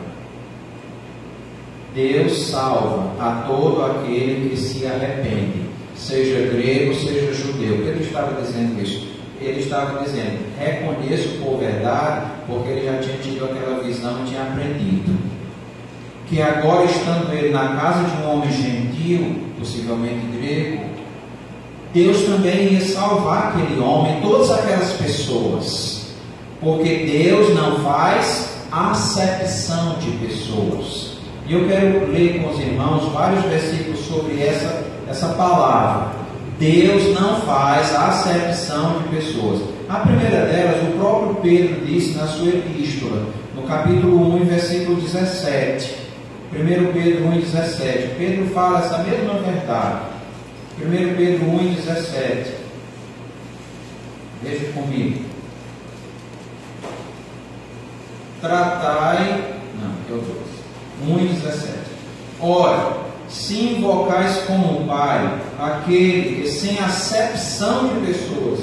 Speaker 7: Deus salva a todo aquele que se arrepende, seja grego, seja judeu. Ele estava dizendo isso. Ele estava dizendo: reconheço por verdade, porque ele já tinha tido aquela visão e tinha aprendido que agora estando ele na casa de um homem gentil, possivelmente grego, Deus também ia salvar aquele homem, todas aquelas pessoas, porque Deus não faz acepção de pessoas. E eu quero ler com os irmãos vários versículos sobre essa, essa palavra. Deus não faz acepção de pessoas. A primeira delas, o próprio Pedro disse na sua epístola, no capítulo 1, versículo 17. 1 Pedro 1, 17. Pedro fala essa mesma verdade. 1 Pedro 1, 17. Veja comigo. Tratai. Não, que eu trouxe. 1, 17. Ora, se invocais como Pai aquele que, sem acepção de pessoas,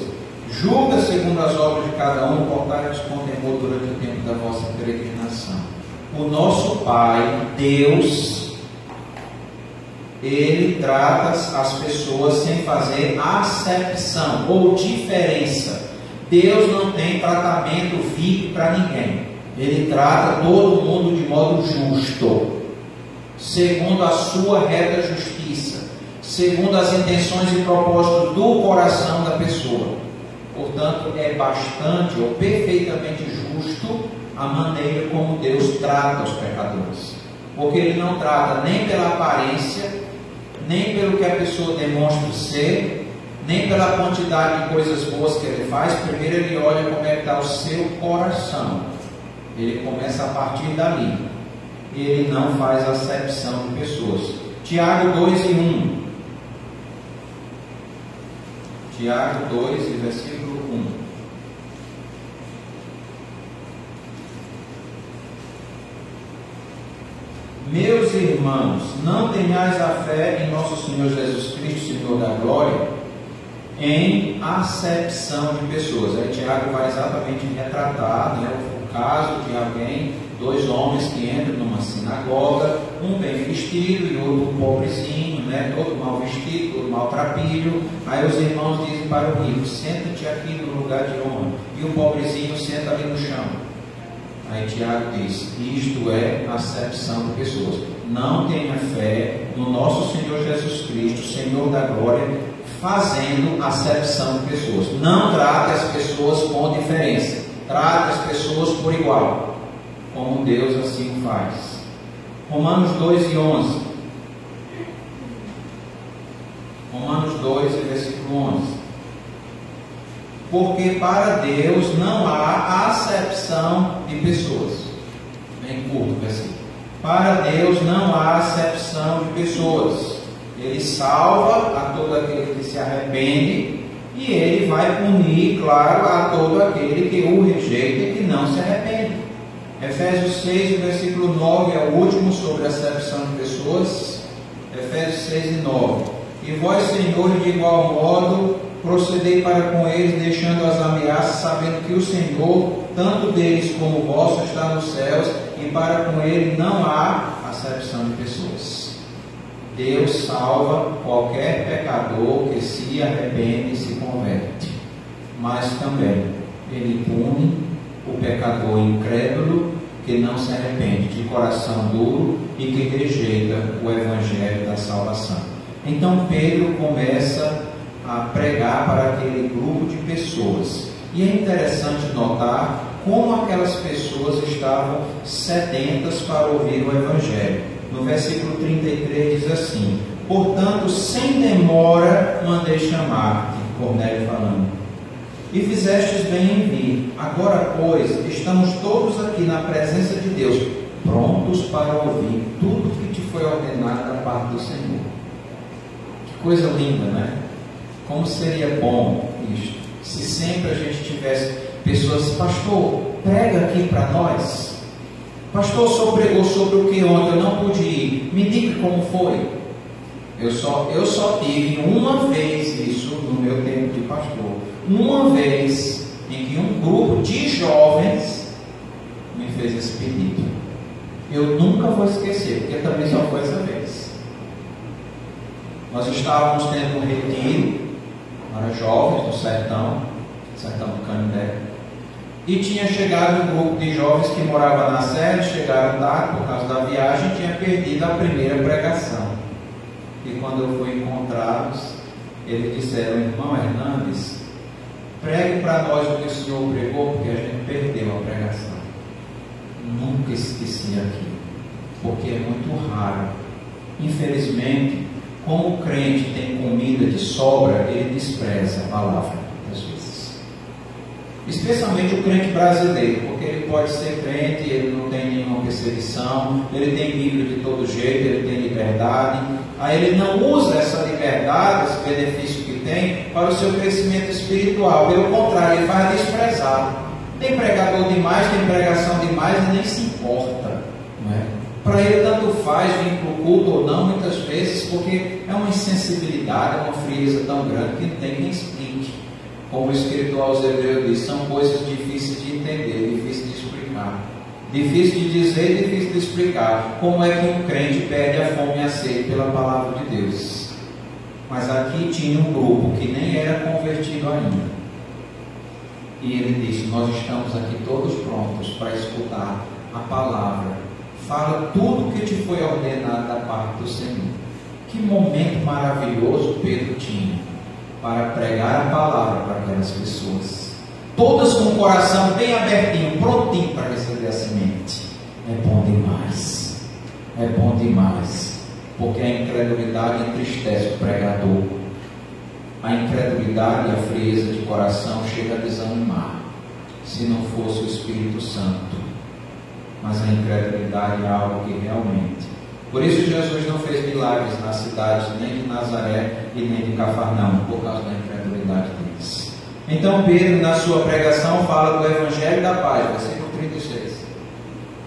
Speaker 7: julga segundo as obras de cada um, portai-vos com temor durante o tempo da vossa peregrinação. O nosso Pai, Deus, ele trata as pessoas sem fazer acepção ou diferença. Deus não tem tratamento VIP para ninguém. Ele trata todo mundo de modo justo segundo a sua reta justiça, segundo as intenções e propósitos do coração da pessoa. Portanto, é bastante ou perfeitamente justo a maneira como Deus trata os pecadores. Porque Ele não trata nem pela aparência, nem pelo que a pessoa demonstra ser, nem pela quantidade de coisas boas que Ele faz. Primeiro Ele olha como é que está o seu coração. Ele começa a partir dali ele não faz acepção de pessoas. Tiago 2 e 1. Tiago 2 e versículo 1. Meus irmãos, não tenhais a fé em nosso Senhor Jesus Cristo, Senhor da glória, em acepção de pessoas. Aí Tiago vai exatamente retratar né, o caso de alguém dois homens que entram numa sinagoga, um bem vestido e outro pobrezinho, né, todo mal vestido, todo maltrapilho. Aí os irmãos dizem para o rico: senta-te aqui no lugar de honra, e o pobrezinho senta ali no chão. Aí Tiago diz: isto é acepção de pessoas. Não tenha fé no nosso Senhor Jesus Cristo, Senhor da glória, fazendo acepção de pessoas. Não trate as pessoas com diferença. Trate as pessoas por igual como Deus assim faz. Romanos 2 e 11. Romanos 2 versículo 11. Porque para Deus não há acepção de pessoas. Bem curto o versículo. Para Deus não há acepção de pessoas. Ele salva a todo aquele que se arrepende e ele vai punir, claro, a todo aquele que o rejeita e que não se arrepende. Efésios 6, versículo 9 é o último sobre a acepção de pessoas. Efésios 6 e 9. E vós, Senhor, de igual modo, procedei para com eles, deixando as ameaças, sabendo que o Senhor, tanto deles como vosso, está nos céus, e para com ele não há acepção de pessoas. Deus salva qualquer pecador que se arrepende e se converte, mas também ele pune o pecador incrédulo que não se arrepende, de coração duro e que rejeita o evangelho da salvação. Então Pedro começa a pregar para aquele grupo de pessoas. E é interessante notar como aquelas pessoas estavam sedentas para ouvir o evangelho. No versículo 33 diz assim: Portanto, sem demora mandei chamar-te, Cornélio falando e fizestes bem em vir. Agora, pois, estamos todos aqui na presença de Deus, prontos para ouvir tudo que te foi ordenado da parte do Senhor. Que coisa linda, né? Como seria bom isto, se sempre a gente tivesse pessoas, pastor, prega aqui para nós. Pastor, o senhor pregou sobre o que ontem eu não pude ir. Me diga como foi. Eu só, eu só tive uma vez isso no meu tempo de pastor uma vez em que um grupo de jovens me fez esse pedido. Eu nunca vou esquecer, porque também só foi essa vez. Nós estávamos tendo um retiro para jovens do sertão, sertão do Canindé. E tinha chegado um grupo de jovens que morava na sede, chegaram tarde por causa da viagem e tinha perdido a primeira pregação. E quando eu fui encontrá-los, eles disseram, irmão Hernandes, pregue para nós o que o senhor pregou, porque a gente perdeu a pregação. Nunca esqueci aquilo, porque é muito raro. Infelizmente, como o crente tem comida de sobra, ele despreza a palavra. Especialmente o crente brasileiro, porque ele pode ser crente, ele não tem nenhuma perseguição, ele tem Bíblia de todo jeito, ele tem liberdade. Aí ele não usa essa liberdade, esse benefício que tem, para o seu crescimento espiritual. Pelo contrário, ele vai desprezar. Tem pregador demais, tem pregação demais e nem se importa. Não é? Para ele tanto faz vir para o culto ou não, muitas vezes, porque é uma insensibilidade, é uma frieza tão grande que não tem quem explique. Como o Espírito aos Hebreus diz, são coisas difíceis de entender, difíceis de explicar. Difícil de dizer e difícil de explicar. Como é que um crente perde a fome e a sede pela palavra de Deus? Mas aqui tinha um grupo que nem era convertido ainda. E ele disse: Nós estamos aqui todos prontos para escutar a palavra fala tudo o que te foi ordenado da parte do Senhor. Que momento maravilhoso Pedro tinha para pregar a palavra para aquelas pessoas. Todas com o coração bem abertinho, prontinho para receber a semente. É bom demais. É bom demais. Porque a incredulidade entristece o pregador. A incredulidade e a frieza de coração chega a desanimar. Se não fosse o Espírito Santo mas a incredulidade é algo que realmente. Por isso Jesus não fez milagres nas cidades nem de Nazaré e nem de Cafarnaum, por causa da incredulidade deles. Então Pedro, na sua pregação, fala do Evangelho da Paz, versículo 36.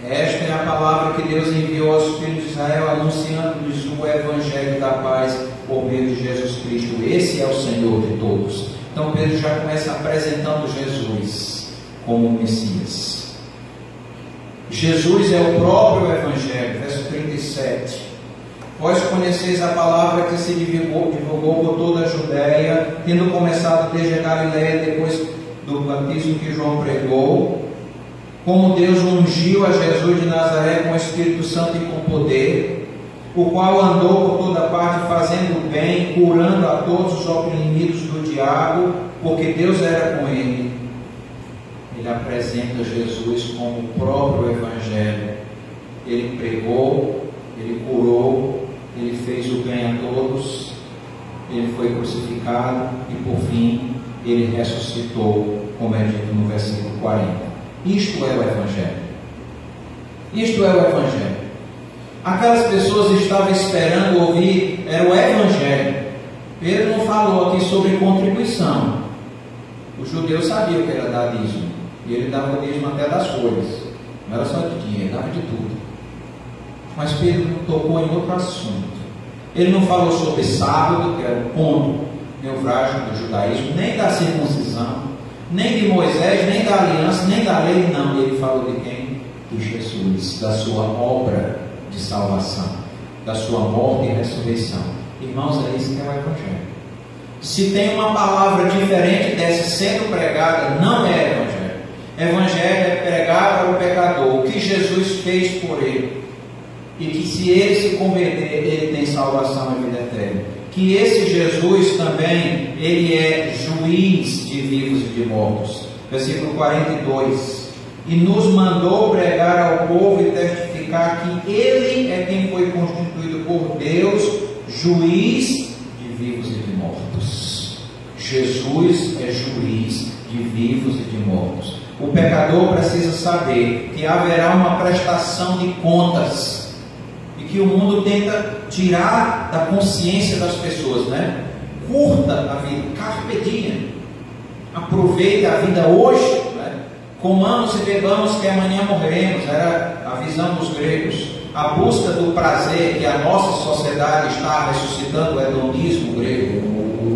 Speaker 7: Esta é a palavra que Deus enviou aos filhos de Israel, anunciando-lhes o Evangelho da Paz por meio de Jesus Cristo. Esse é o Senhor de todos. Então Pedro já começa apresentando Jesus como Messias. Jesus é o próprio Evangelho, verso 37. Vós conheceis a palavra que se divulgou, divulgou por toda a Judéia, tendo começado desde a Galiléia, depois do batismo que João pregou, como Deus ungiu a Jesus de Nazaré com o Espírito Santo e com poder, o qual andou por toda parte fazendo bem, curando a todos os oprimidos do diabo, porque Deus era com ele ele apresenta Jesus como o próprio Evangelho. Ele pregou, ele curou, ele fez o bem a todos, ele foi crucificado e por fim ele ressuscitou, como é dito no versículo 40. Isto é o Evangelho. Isto é o Evangelho. Aquelas pessoas estavam esperando ouvir, era o Evangelho. Pedro não falou aqui sobre contribuição. Os judeus sabiam que era dar. E ele dava o até das folhas. Não era só de dinheiro, dava de tudo. Mas Pedro tocou em outro assunto. Ele não falou sobre sábado, que era o ponto nevrálgico do judaísmo, nem da circuncisão, nem de Moisés, nem da aliança, nem da lei, não. Ele falou de quem? De Jesus, da sua obra de salvação, da sua morte e ressurreição. Irmãos, é isso que é o Evangelho. Se tem uma palavra diferente dessa sendo pregada, não é Evangelho. Evangelho é pregar ao pecador o que Jesus fez por ele. E que se ele se converter, ele tem salvação e vida eterna. Que esse Jesus também, ele é juiz de vivos e de mortos. Versículo 42. E nos mandou pregar ao povo e testificar que ele é quem foi constituído por Deus, juiz de vivos e de mortos. Jesus é juiz de vivos e de mortos. O pecador precisa saber que haverá uma prestação de contas e que o mundo tenta tirar da consciência das pessoas, né? Curta a vida, carpe diem. Aproveite a vida hoje, né? comamos e bebamos que amanhã morreremos, era a visão dos gregos. A busca do prazer que a nossa sociedade está ressuscitando, o hedonismo grego.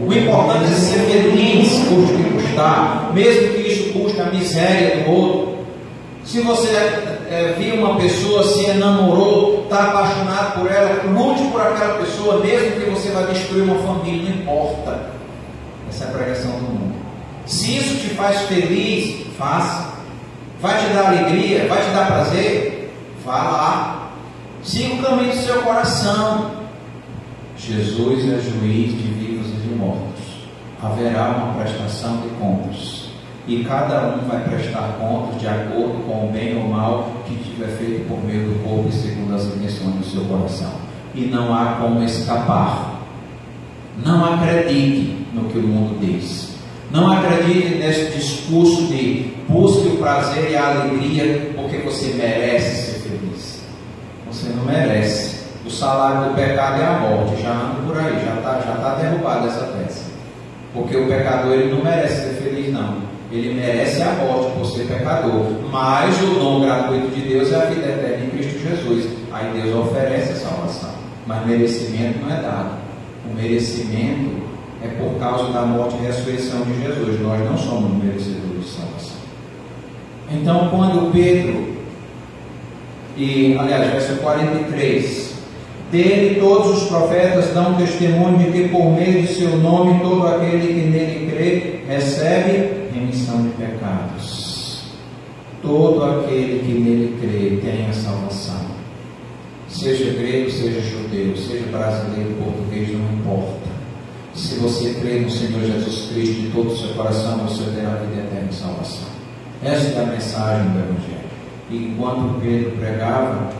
Speaker 7: O importante é ser feliz, custe custar, mesmo que isso custe a miséria do outro. Se você é, viu uma pessoa, se enamorou, está apaixonado por ela, lute por aquela pessoa, mesmo que você vai destruir uma família, não importa. Essa é a pregação do mundo. Se isso te faz feliz, faça. Vai te dar alegria? Vai te dar prazer? Vá lá. Siga o caminho do seu coração. Jesus é juiz de vivos e de mortos. Haverá uma prestação de contas. E cada um vai prestar contas de acordo com o bem ou mal que tiver feito por meio do corpo e segundo as intenções do seu coração. E não há como escapar. Não acredite no que o mundo diz. Não acredite nesse discurso de busque o prazer e a alegria porque você merece ser feliz. Você não merece. O salário do pecado é a morte. Já anda por aí, já está já tá derrubada essa peça. Porque o pecador ele não merece ser feliz, não. Ele merece a morte por ser pecador. Mas o dom gratuito de Deus é a vida eterna em Cristo Jesus. Aí Deus oferece a salvação. Mas merecimento não é dado. O merecimento é por causa da morte e ressurreição de Jesus. Nós não somos merecedores de salvação. Então, quando Pedro, e aliás, verso 43, dele todos os profetas dão testemunho de que por meio de seu nome todo aquele que nele crê recebe remissão de pecados. Todo aquele que nele crê tem a salvação. Seja grego, seja judeu, seja brasileiro, português, não importa. Se você crê no Senhor Jesus Cristo de todo o seu coração, você terá vida eterna e salvação. Esta é a mensagem do Evangelho. E enquanto Pedro pregava,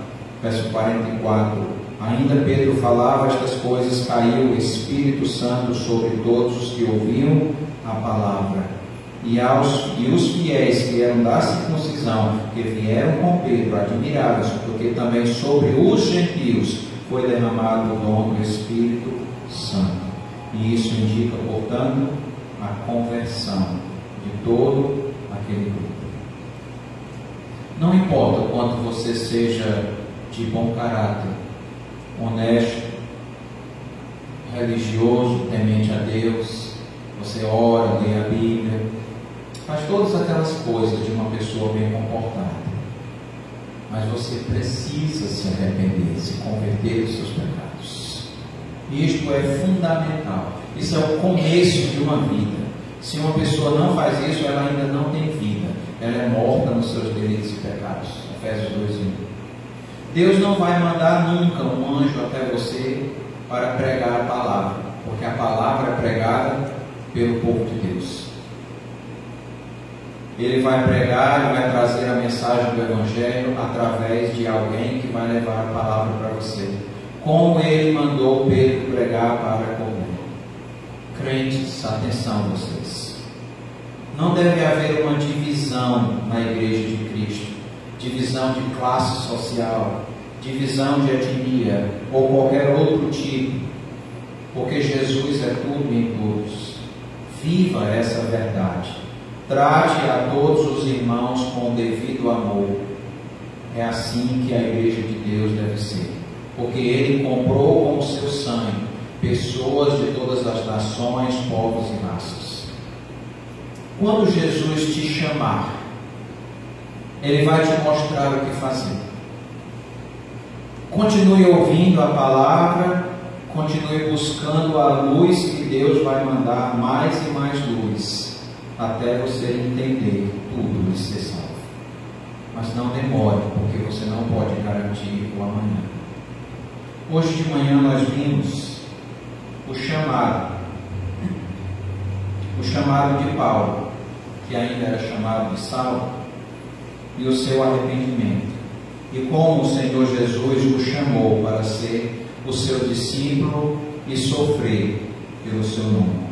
Speaker 7: verso 44, ainda Pedro falava estas coisas, caiu o Espírito Santo sobre todos os que ouviam a palavra. E, aos, e os fiéis que eram da circuncisão, que vieram com Pedro, admirados, porque também sobre os gentios foi derramado o dom do Espírito Santo. E isso indica, portanto, a conversão de todo aquele grupo. Não importa o quanto você seja de bom caráter, honesto, religioso, temente a Deus, você ora, lê a Bíblia, faz todas aquelas coisas de uma pessoa bem comportada. Mas você precisa se arrepender, se converter dos seus pecados. Isto é fundamental. Isso é o começo de uma vida. Se uma pessoa não faz isso, ela ainda não tem vida. Ela é morta nos seus delitos e pecados. Efésios 2, 1. Deus não vai mandar nunca um anjo até você para pregar a palavra, porque a palavra é pregada pelo povo de Deus. Ele vai pregar e vai trazer a mensagem do Evangelho através de alguém que vai levar a palavra para você. Como ele mandou Pedro pregar para Cornélio. Crentes, atenção vocês. Não deve haver uma divisão na igreja de Cristo, divisão de classe social, divisão de etnia ou qualquer outro tipo, porque Jesus é tudo em todos. Viva essa verdade. Trate a todos os irmãos com o devido amor. É assim que a igreja de Deus deve ser. Porque ele comprou com o seu sangue pessoas de todas as nações, povos e raças. Quando Jesus te chamar, ele vai te mostrar o que fazer. Continue ouvindo a palavra, continue buscando a luz que Deus vai mandar mais e mais luz, até você entender tudo e ser salvo. Mas não demore, porque você não pode garantir o amanhã. Hoje de manhã nós vimos o chamado, o chamado de Paulo, que ainda era chamado de Saulo, e o seu arrependimento, e como o Senhor Jesus o chamou para ser o seu discípulo e sofrer pelo seu nome.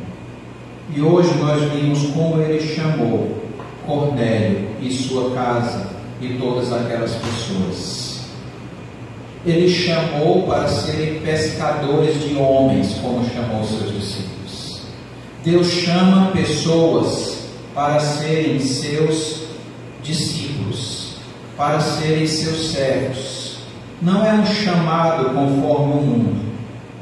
Speaker 7: E hoje nós vimos como ele chamou Cornélio e sua casa e todas aquelas pessoas ele chamou para serem pescadores de homens, como chamou seus discípulos. Deus chama pessoas para serem seus discípulos, para serem seus servos. Não é um chamado conforme o mundo,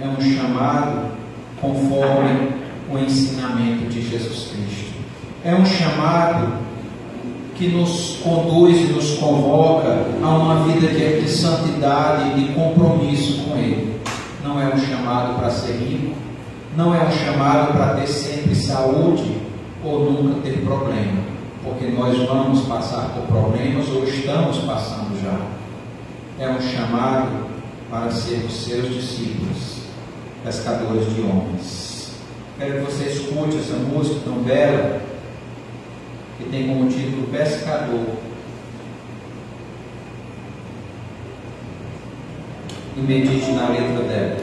Speaker 7: é um chamado conforme o ensinamento de Jesus Cristo. É um chamado que nos conduz e nos convoca a uma vida de, de santidade e de compromisso com Ele. Não é um chamado para ser rico, não é um chamado para ter sempre saúde ou nunca ter problema porque nós vamos passar por problemas ou estamos passando já. É um chamado para sermos seus discípulos, pescadores de homens. Quero que você escute essa música tão bela, que tem como título Pescador. E medite na letra dela.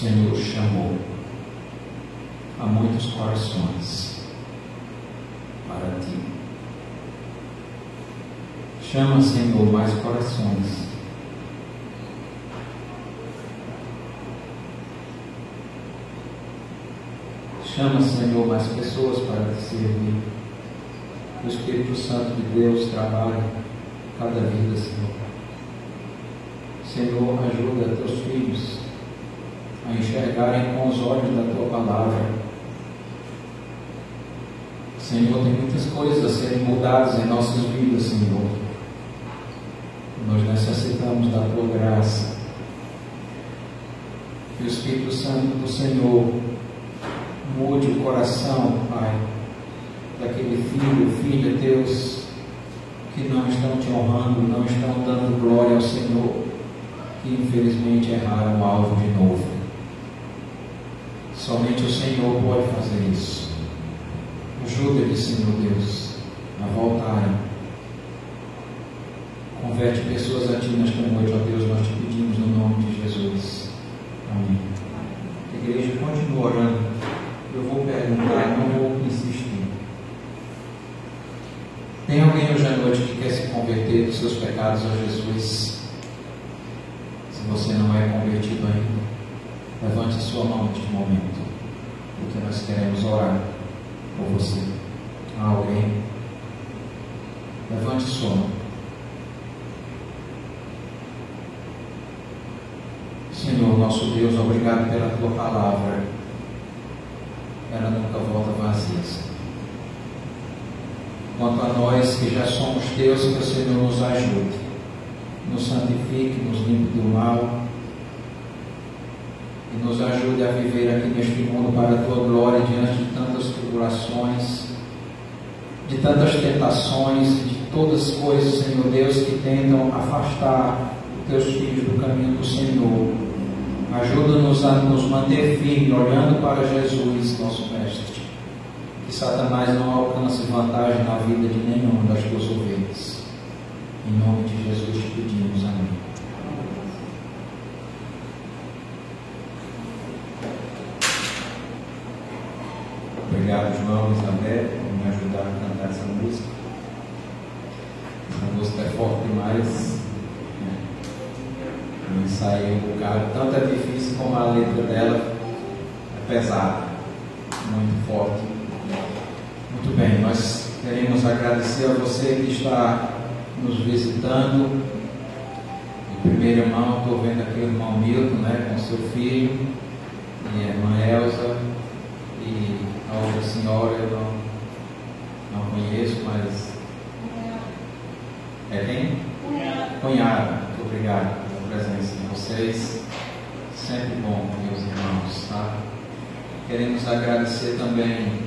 Speaker 7: Senhor chamou a muitos corações para ti. Chama, Senhor, mais corações. Chama, Senhor, mais pessoas para te servir. O Espírito Santo de Deus trabalha cada vida, Senhor. Senhor, ajuda teus filhos a enxergarem com os olhos da tua palavra. Senhor, tem muitas coisas a serem mudadas em nossas vidas, Senhor. Nós necessitamos da tua graça. Que o Espírito Santo do Senhor mude o coração, Pai, daquele filho, filha, Deus, que não estão te honrando, não estão dando glória ao Senhor, que infelizmente erraram o alvo de novo. Somente o Senhor pode fazer isso. Ajuda-lhes, Senhor Deus, a voltarem. Converte pessoas a Ti nesta noite, ó Deus, nós te pedimos no nome de Jesus. Amém. A igreja continua orando. Eu vou perguntar, não vou insistir. Tem alguém hoje à noite que quer se converter dos seus pecados a Jesus? Se você não é convertido ainda, levante sua mão neste momento, porque nós queremos orar por você. Há alguém? Levante sua mão. Senhor, nosso Deus, obrigado pela tua palavra. Ela nunca volta vazia. Quanto a nós que já somos teus, que o Senhor nos ajude, nos santifique, nos limpe do mal nos ajude a viver aqui neste mundo para a tua glória diante de tantas tribulações, de tantas tentações, de todas as coisas, Senhor Deus, que tentam afastar os teus filhos do caminho do Senhor. Ajuda-nos a nos manter firmes, olhando para Jesus, nosso Mestre. Que Satanás não alcance vantagem na vida de nenhuma das tuas ovelhas. Em nome de Jesus te pedimos. Amém. Obrigado, Isabel, por me ajudar a cantar essa música. Essa música é forte demais. Né? Eu ensaiei um bocado. Tanto é difícil como a letra dela é pesada, muito forte. Muito bem, nós queremos agradecer a você que está nos visitando. Em primeira mão, estou vendo aqui o irmão Milton, né, com seu filho, e a irmã Elza, senhora eu não, não conheço, mas. É quem? Cunhada. Muito obrigado pela presença de vocês. Sempre bom, meus irmãos, tá? Queremos agradecer também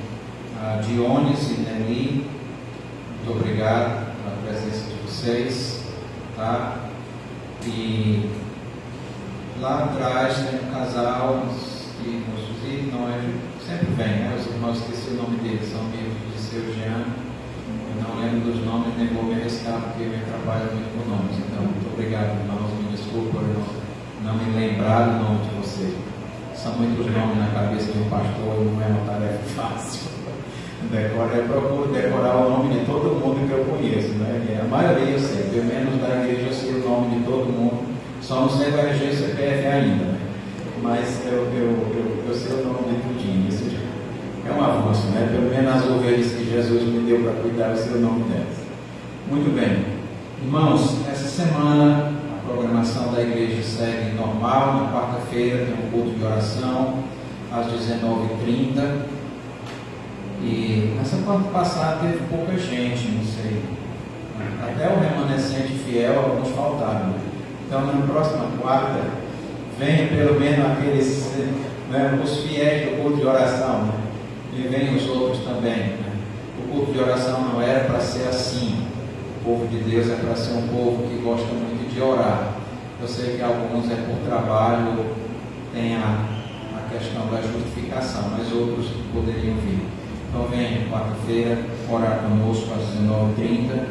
Speaker 7: a Dionis e Nelly. Muito obrigado pela presença de vocês, tá? E lá atrás tem um casal que nos visita, não é, sempre vem, né? Os irmãos esqueci o nome deles, são amigos de seu Jean. Eu não lembro dos nomes, nem vou me arriscar, porque me trabalho muito com nomes. Então, muito obrigado, irmãos. Me desculpa por não, não me lembrar do nome de vocês. São muitos nomes na cabeça de um pastor e não é uma tarefa fácil. Decora, eu procuro decorar o nome de todo mundo que eu conheço, né? A maioria eu sei, pelo menos da igreja eu sei o nome de todo mundo. Só não sei da e CPF ainda, né? Mas eu, eu, eu, eu sei o nome de tudinho. Isso é um avanço, né? Pelo menos as ovelhas que Jesus me deu para cuidar, o nome delas. Muito bem. Irmãos, essa semana a programação da igreja segue normal. Na quarta-feira tem um culto de oração às 19h30. E essa quarta passada teve pouca gente, não sei. Até o remanescente fiel, alguns faltaram. Né? Então, na próxima quarta, venha pelo menos aqueles, né, os fiéis do culto de oração. Né? E venham os outros também. Né? O culto de oração não era para ser assim. O povo de Deus é para ser um povo que gosta muito de orar. Eu sei que alguns é por trabalho, tem a, a questão da justificação, mas outros poderiam vir. Então vem quarta-feira orar conosco às 19h30.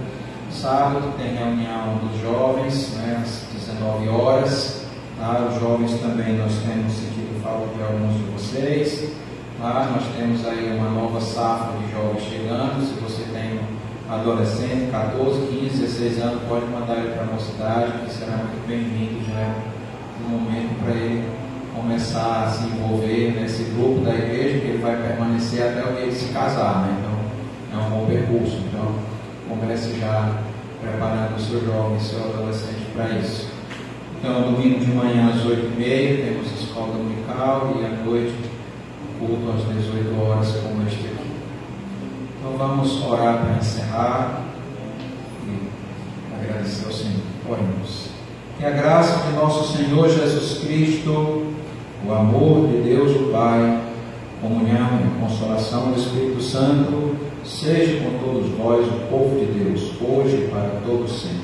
Speaker 7: Sábado tem reunião dos jovens, né, às 19 horas. Tá? Os jovens também nós temos sentido falta de alguns de vocês. Tá? Nós temos aí uma nova safra de jovens chegando. Se você tem um adolescente, 14, 15, 16 anos, pode mandar ele para a mocidade, que será muito bem-vindo já um momento para ele começar a se envolver nesse grupo da igreja, que ele vai permanecer até o dia de se casar, né? Então, é um bom percurso. Então, comece já preparando o seu jovem, seu adolescente para isso. Então, domingo de manhã às 8h30 temos escola dominical e à noite culto às 18 horas como este aqui. Então vamos orar para encerrar e agradecer ao Senhor. Oremos. Que a graça de nosso Senhor Jesus Cristo, o amor de Deus o Pai, comunhão e consolação do Espírito Santo, seja com todos nós, o povo de Deus, hoje e para todos sempre.